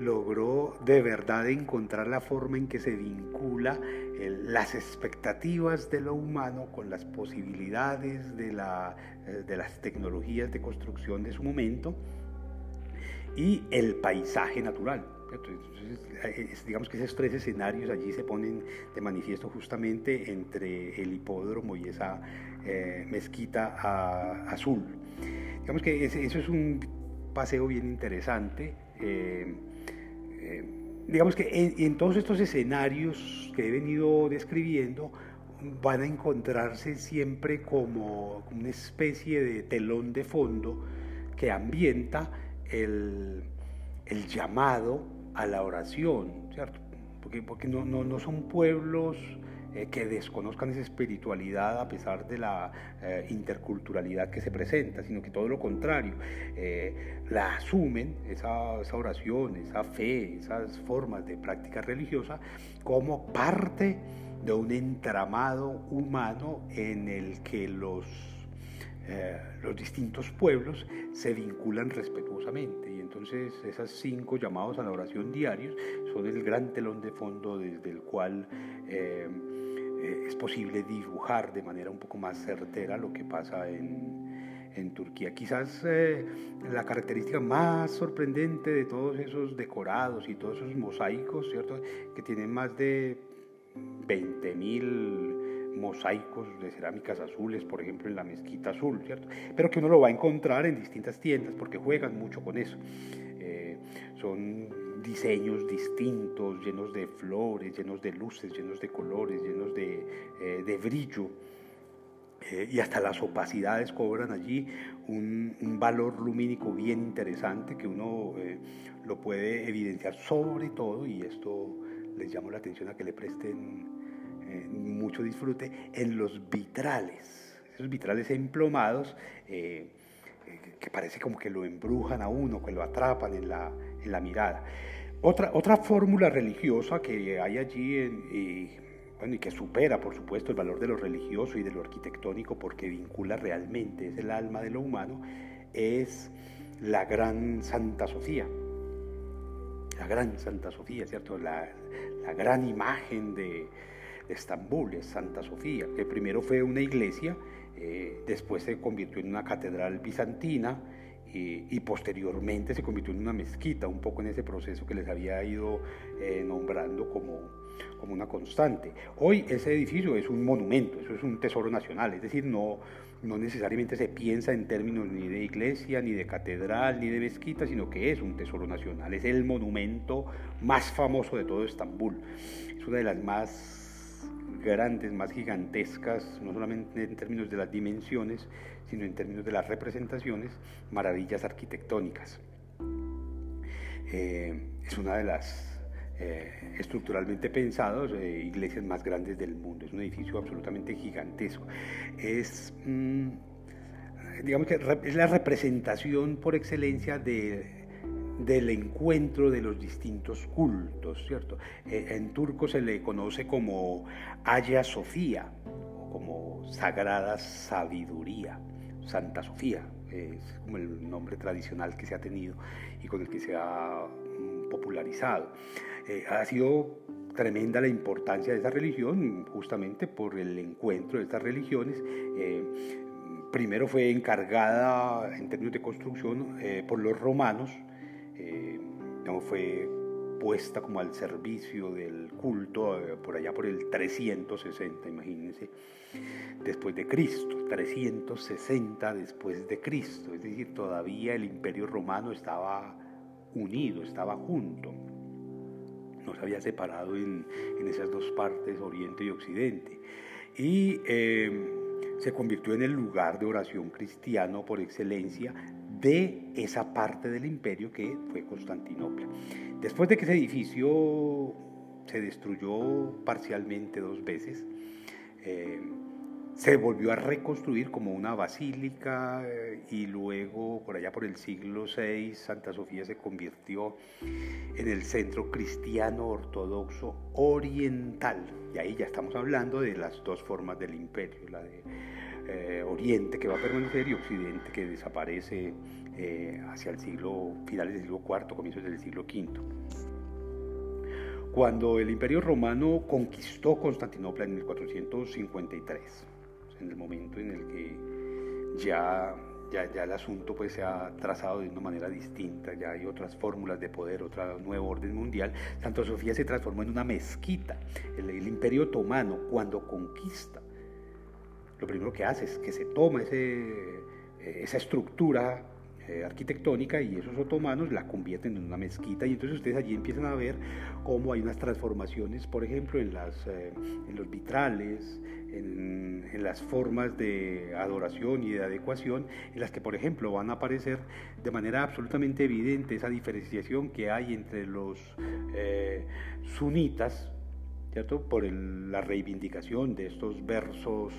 [SPEAKER 1] logró de verdad encontrar la forma en que se vincula las expectativas de lo humano con las posibilidades de, la, eh, de las tecnologías de construcción de su momento y el paisaje natural. Entonces, digamos que esos tres escenarios allí se ponen de manifiesto justamente entre el hipódromo y esa eh, mezquita azul. Digamos que eso es un paseo bien interesante. Eh, eh, digamos que en, todos estos escenarios que he venido describiendo van a encontrarse siempre como una especie de telón de fondo que ambienta el, el llamado a la oración, ¿cierto? Porque, porque no, no, no son pueblos eh, que desconozcan esa espiritualidad a pesar de la eh, interculturalidad que se presenta, sino que todo lo contrario, eh, la asumen, esa, esa, oración, esa fe, esas formas de práctica religiosa, como parte de un entramado humano en el que los, los distintos pueblos se vinculan respetuosamente. Y entonces esos cinco llamados a la oración diarios son el gran telón de fondo desde el cual eh, es posible dibujar de manera un poco más certera lo que pasa en, Turquía. Quizás eh, la característica más sorprendente de todos esos decorados y todos esos mosaicos, ¿cierto? Que tienen más de 20.000 mosaicos de cerámicas azules, por ejemplo, en la mezquita azul, ¿cierto? Pero que uno lo va a encontrar en distintas tiendas porque juegan mucho con eso. Eh, son diseños distintos, llenos de flores, llenos de luces, llenos de colores, llenos de, eh, brillo. Eh, y hasta las opacidades cobran allí un, valor lumínico bien interesante que uno eh, lo puede evidenciar sobre todo, y esto les llamo la atención a que le presten mucho disfrute, en los vitrales, esos vitrales emplomados que parece como que lo embrujan a uno, que lo atrapan en la, en la mirada. Otra, otra fórmula religiosa que hay allí y, bueno, y que supera, por supuesto, el valor de lo religioso y de lo arquitectónico porque vincula realmente, es el alma de lo humano, es la gran Santa Sofía. La gran Santa Sofía, ¿cierto? La, la gran imagen de, Estambul es Santa Sofía, que primero fue una iglesia, eh, después se convirtió en una catedral bizantina, y, posteriormente se convirtió en una mezquita, un poco en ese proceso que les había ido eh, nombrando como, como una constante. Hoy ese edificio es un monumento, eso es un tesoro nacional, es decir, no, no necesariamente se piensa en términos ni de iglesia, ni de catedral, ni de mezquita, sino que es un tesoro nacional, es el monumento más famoso de todo Estambul, es una de las más grandes, más gigantescas, no solamente en términos de las dimensiones, sino en términos de las representaciones, maravillas arquitectónicas. Eh, es una de las eh, estructuralmente pensados eh, iglesias más grandes del mundo. Es un edificio absolutamente gigantesco. Es, mm, digamos que es la representación por excelencia de, del encuentro de los distintos cultos, ¿cierto? en turco se le conoce como Aya Sofía, o como Sagrada Sabiduría. Santa Sofía, es como el nombre tradicional que se ha tenido y con el que se ha mm, popularizado. Eh, ha sido tremenda la importancia de esta religión justamente por el encuentro de estas religiones. Eh, primero fue encargada en términos de construcción eh, por los romanos, no fue puesta como al servicio del culto por allá por el 360, imagínense después de Cristo, 360 después de Cristo, es decir, todavía el imperio romano estaba unido, estaba junto, no se había separado en, esas dos partes, Oriente y Occidente, y eh, se convirtió en el lugar de oración cristiano por excelencia de esa parte del imperio que fue Constantinopla. Después de que ese edificio se destruyó parcialmente dos veces, eh, se volvió a reconstruir como una basílica eh, y luego por allá por el siglo VI Santa Sofía se convirtió en el centro cristiano ortodoxo oriental. Y ahí ya estamos hablando de las dos formas del imperio, la de eh, Oriente que va a permanecer y Occidente que desaparece hacia el siglo, finales del siglo IV, comienzos del siglo V. cuando el Imperio Romano conquistó Constantinopla en 1453, en el momento en el que ya, ya, ya, el asunto pues, se ha trazado de una manera distinta, ya hay otras fórmulas de poder, otro nuevo orden mundial, Santa Sofía se transformó en una mezquita. El, el Imperio Otomano, cuando conquista, lo primero que hace es que se toma ese, esa estructura eh, arquitectónica y esos otomanos la convierten en una mezquita y entonces ustedes allí empiezan a ver cómo hay unas transformaciones, por ejemplo, en, eh, los vitrales, en, las formas de adoración y de adecuación, en las que, por ejemplo, van a aparecer de manera absolutamente evidente esa diferenciación que hay entre los eh, sunitas, ¿cierto? Por la reivindicación de estos versos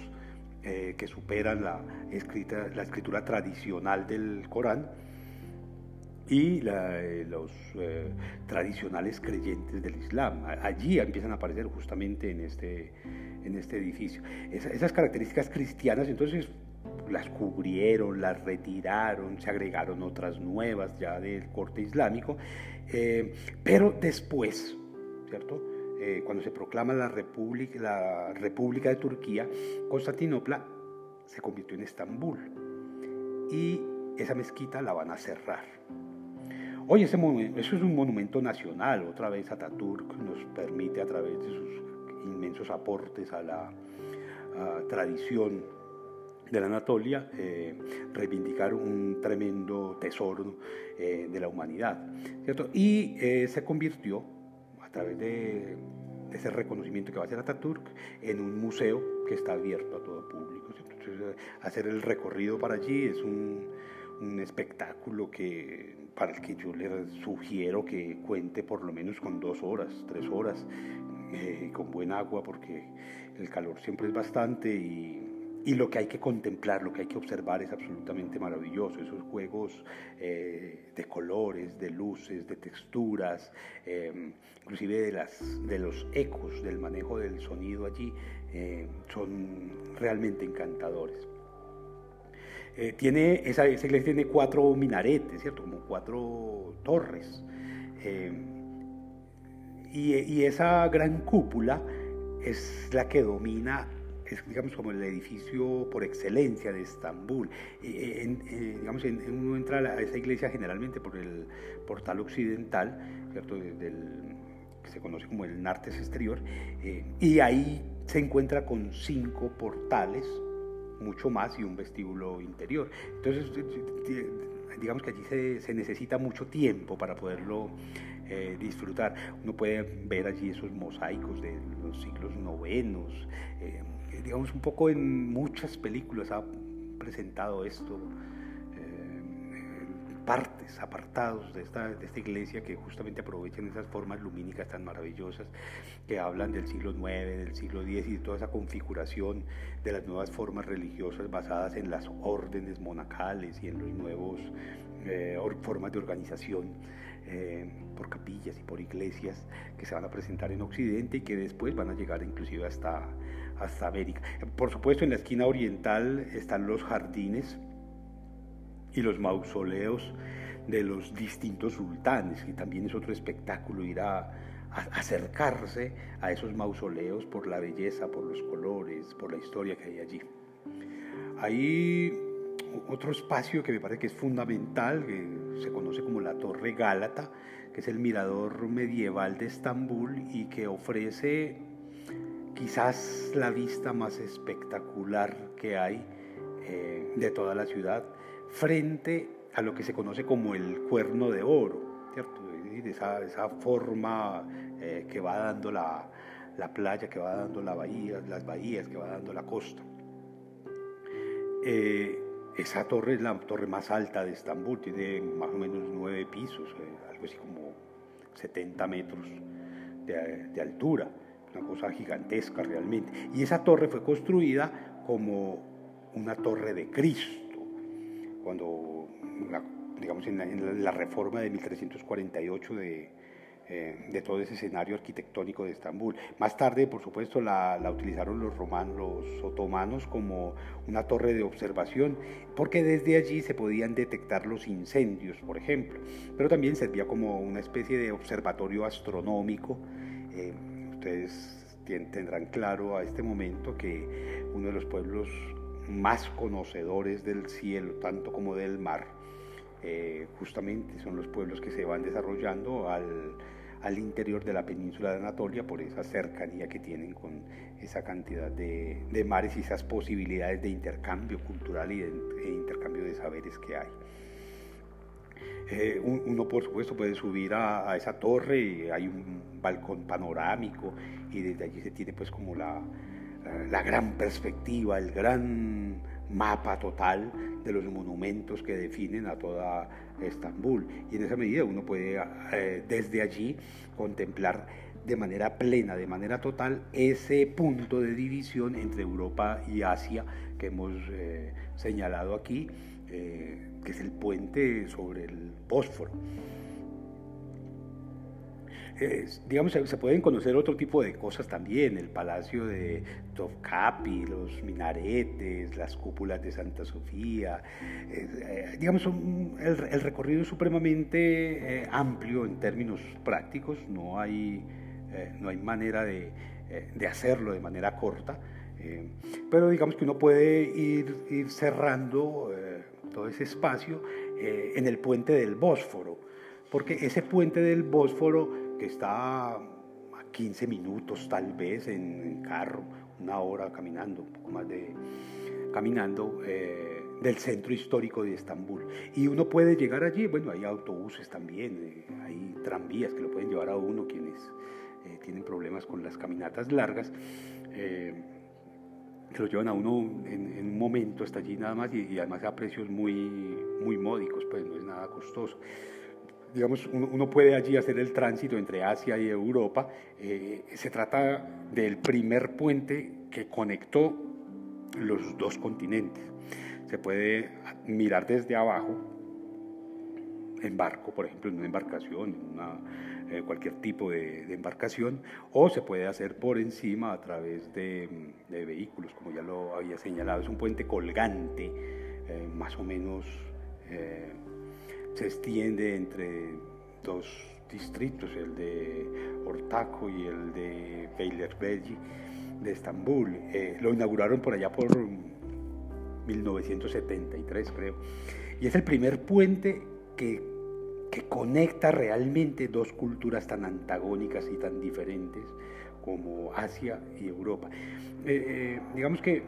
[SPEAKER 1] eh, que superan la, escrita, la escritura tradicional del Corán y eh, los eh, tradicionales creyentes del Islam. Allí empiezan a aparecer justamente en este, en este edificio. esas características cristianas entonces las cubrieron, las retiraron, se agregaron otras nuevas ya del corte islámico, pero después, ¿cierto? Eh, cuando se proclama la República, la República de Turquía, Constantinopla se convirtió en Estambul y esa mezquita la van a cerrar. Hoy ese eso es un monumento nacional, otra vez Ataturk nos permite a través de sus inmensos aportes a la tradición de la Anatolia eh, reivindicar un tremendo tesoro eh, de la humanidad. ¿cierto? Y se convirtió a través de, ese reconocimiento que va a hacer Ataturk en un museo que está abierto a todo público. Hacer el recorrido para allí es un, un espectáculo que, para el que yo le sugiero que cuente por lo menos con dos horas, tres horas, eh, con buen agua, porque el calor siempre es bastante y y lo que hay que contemplar, lo que hay que observar es absolutamente maravilloso. Esos juegos eh, de colores, de luces, de texturas, eh, inclusive de, las, de los ecos, del manejo del sonido allí, eh, son realmente encantadores. tiene, esa, iglesia tiene cuatro minaretes, ¿cierto? Como cuatro torres. Y, y esa gran cúpula es la que domina es digamos como el edificio por excelencia de Estambul. En, eh, digamos, en, uno entra a esa iglesia generalmente por el portal occidental, ¿cierto? Del, que se conoce como el Nartes exterior, eh, y ahí se encuentra con cinco portales, mucho más, y un vestíbulo interior. Entonces, digamos que allí se, se necesita mucho tiempo para poderlo eh, disfrutar. Uno puede ver allí esos mosaicos de los siglos novenos, eh, digamos un poco en muchas películas ha presentado esto, eh, partes, apartados de esta, de esta iglesia que justamente aprovechan esas formas lumínicas tan maravillosas que hablan del siglo IX, del siglo X y de toda esa configuración de las nuevas formas religiosas basadas en las órdenes monacales y en los nuevos formas de organización eh, por capillas y por iglesias que se van a presentar en Occidente y que después van a llegar inclusive hasta, hasta América. Por supuesto, en la esquina oriental están los jardines y los mausoleos de los distintos sultanes, y también es otro espectáculo ir a, acercarse a esos mausoleos por la belleza, por los colores, por la historia que hay allí. Hay otro espacio que me parece que es fundamental, que se conoce como la Torre Gálata, que es el mirador medieval de Estambul y que ofrece quizás la vista más espectacular que hay eh, de toda la ciudad frente a lo que se conoce como el cuerno de oro, ¿cierto? Esa, esa forma eh, que va dando la, la, playa, que va dando la bahía, las bahías, que va dando la costa. Eh, esa torre es la torre más alta de Estambul, tiene más o menos nueve pisos, algo así como 70 metros de, altura, una cosa gigantesca realmente. Y esa torre fue construida como una torre de Cristo, cuando, digamos, en la reforma de 1348 de, eh, de todo ese escenario arquitectónico de Estambul. Más tarde, por supuesto, la, utilizaron los romanos, los otomanos como una torre de observación, porque desde allí se podían detectar los incendios, por ejemplo, pero también servía como una especie de observatorio astronómico ustedes tendrán claro a este momento que uno de los pueblos más conocedores del cielo, tanto como del mar, eh, justamente son los pueblos que se van desarrollando al, interior de la península de Anatolia por esa cercanía que tienen con esa cantidad de, mares y esas posibilidades de intercambio cultural y de, de intercambio de saberes que hay. Eh, uno por supuesto puede subir a, esa torre y hay un balcón panorámico y desde allí se tiene pues como la, eh, la gran perspectiva, el gran mapa total de los monumentos que definen a toda Estambul. Y en esa medida uno puede eh, desde allí contemplar de manera plena, de manera total, ese punto de división entre Europa y Asia que hemos señalado aquí que es el puente sobre el Bósforo. digamos, se pueden conocer otro tipo de cosas también, el palacio de Topkapi, los minaretes, las cúpulas de Santa Sofía. Eh, digamos, el, recorrido es supremamente eh, amplio en términos prácticos, no hay, eh, no hay manera de, de, hacerlo de manera corta, pero digamos que uno puede ir, ir cerrando todo ese espacio eh, en el puente del Bósforo, porque ese puente del Bósforo que está a 15 minutos tal vez en, carro, una hora caminando, un poco más de caminando eh, del centro histórico de Estambul. Y uno puede llegar allí, bueno, hay autobuses también, eh, hay tranvías que lo pueden llevar a uno quienes tienen problemas con las caminatas largas que lo llevan a uno en, un momento hasta allí nada más y, además a precios muy, muy módicos, pues no es nada costoso. Digamos, uno, puede allí hacer el tránsito entre Asia y Europa. Eh, se trata del primer puente que conectó los dos continentes. Se puede mirar desde abajo, en barco, por ejemplo, en una embarcación, en una eh, cualquier tipo de, embarcación, o se puede hacer por encima a través de, vehículos, como ya lo había señalado. Es un puente colgante, eh, más o menos eh, se extiende entre dos distritos, el de Ortaco y el de Beylerbeyi de Estambul. lo inauguraron por allá por 1973, creo. Y es el primer puente que que conecta realmente dos culturas tan antagónicas y tan diferentes como Asia y Europa. Eh, eh, digamos que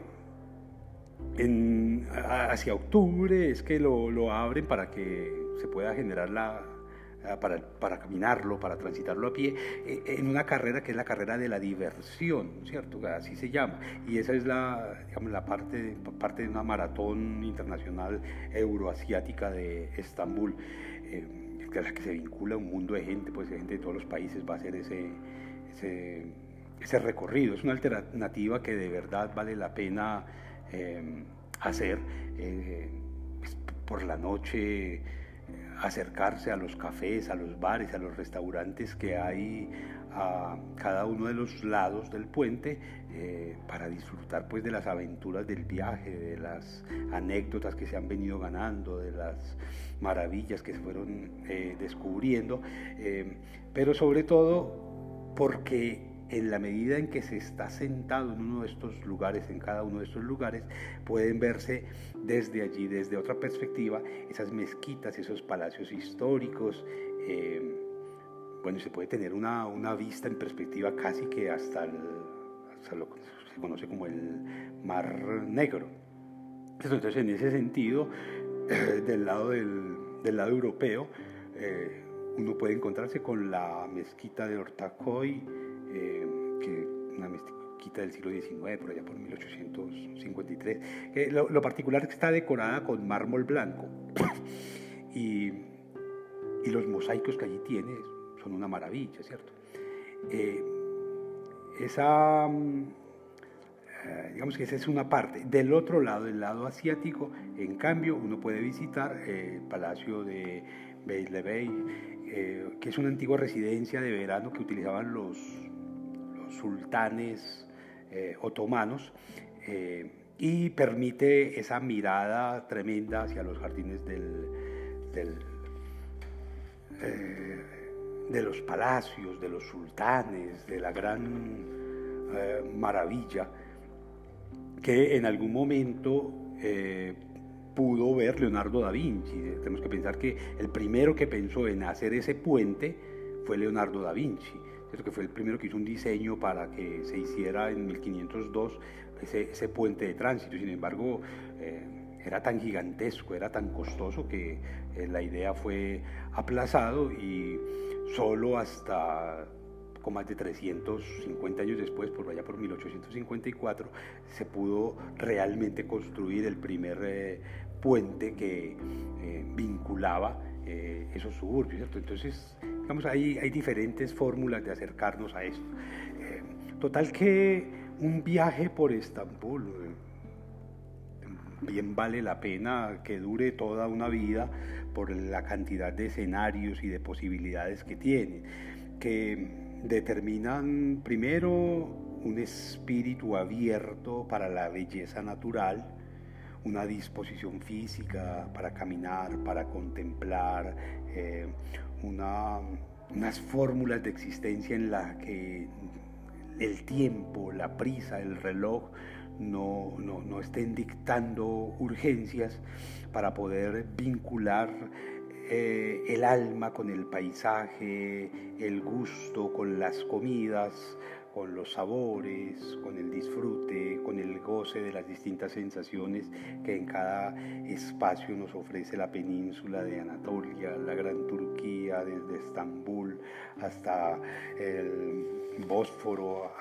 [SPEAKER 1] hacia octubre es que lo, lo, abren para que se pueda generar la, para, para, caminarlo, para transitarlo a pie, eh, en una carrera que es la carrera de la diversión, ¿cierto? Así se llama. Y esa es la, digamos, la parte, parte de una maratón internacional euroasiática de Estambul a la que se vincula un mundo de gente, pues de gente de todos los países va a hacer ese, ese, recorrido. Es una alternativa que de verdad vale la pena em, hacer. Eh, pues, por la noche acercarse a los cafés, a los bares, a los restaurantes que hay a cada uno de los lados del puente eh, para disfrutar pues de las aventuras del viaje, de las anécdotas que se han venido ganando, de las maravillas que se fueron eh, descubriendo, eh, pero sobre todo porque en la medida en que se está sentado en uno de estos lugares, en cada uno de estos lugares, pueden verse desde allí, desde otra perspectiva, esas mezquitas, esos palacios históricos. Bueno, se puede tener una, una, vista en perspectiva casi que hasta, lo que se conoce como el Mar Negro. Entonces, en ese sentido, del, lado del, del lado europeo, eh, uno puede encontrarse con la mezquita de Ortacoy, eh, que una mezquita del siglo XIX, por allá por 1853. lo, particular es que está decorada con mármol blanco [COUGHS] y, y, los mosaicos que allí tiene son una maravilla, ¿cierto? Eh, esa eh, digamos que esa es una parte. Del otro lado, el lado asiático, en cambio, uno puede visitar eh, el Palacio de Beylerbey, eh, que es una antigua residencia de verano que utilizaban los, sultanes otomanos y permite esa mirada tremenda hacia los jardines del, de los palacios, de los sultanes, de la gran eh, maravilla que en algún momento eh, pudo ver Leonardo da Vinci. Tenemos que pensar que el primero que pensó en hacer ese puente fue Leonardo da Vinci, que fue el primero que hizo un diseño para que se hiciera en 1502 ese, puente de tránsito. Sin embargo, eh, era tan gigantesco, era tan costoso que la idea fue aplazado y solo hasta con más de 350 años después, por allá por 1854, se pudo realmente construir el primer eh, puente que eh, vinculaba eh, esos suburbios. Entonces, digamos, hay, hay diferentes fórmulas de acercarnos a esto. total que un viaje por Estambul bien vale la pena que dure toda una vida por la cantidad de escenarios y de posibilidades que tiene, que determinan primero un espíritu abierto para la belleza natural, una disposición física para caminar, para contemplar, eh, unas fórmulas de existencia en las que el tiempo, la prisa, el reloj no, no estén dictando urgencias para poder vincular eh, el alma con el paisaje, el gusto con las comidas, con los sabores, con el disfrute, con el goce de las distintas sensaciones que en cada espacio nos ofrece la península de Anatolia, la Gran Turquía, desde Estambul hasta el Bósforo,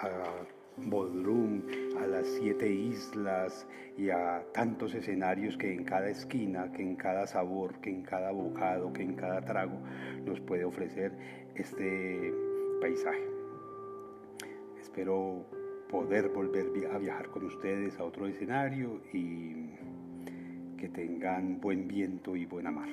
[SPEAKER 1] Bodrum, a las siete islas y a tantos escenarios que en cada esquina, que en cada sabor, que en cada bocado, que en cada trago nos puede ofrecer este paisaje. Espero poder volver a viajar con ustedes a otro escenario y que tengan buen viento y buena mar.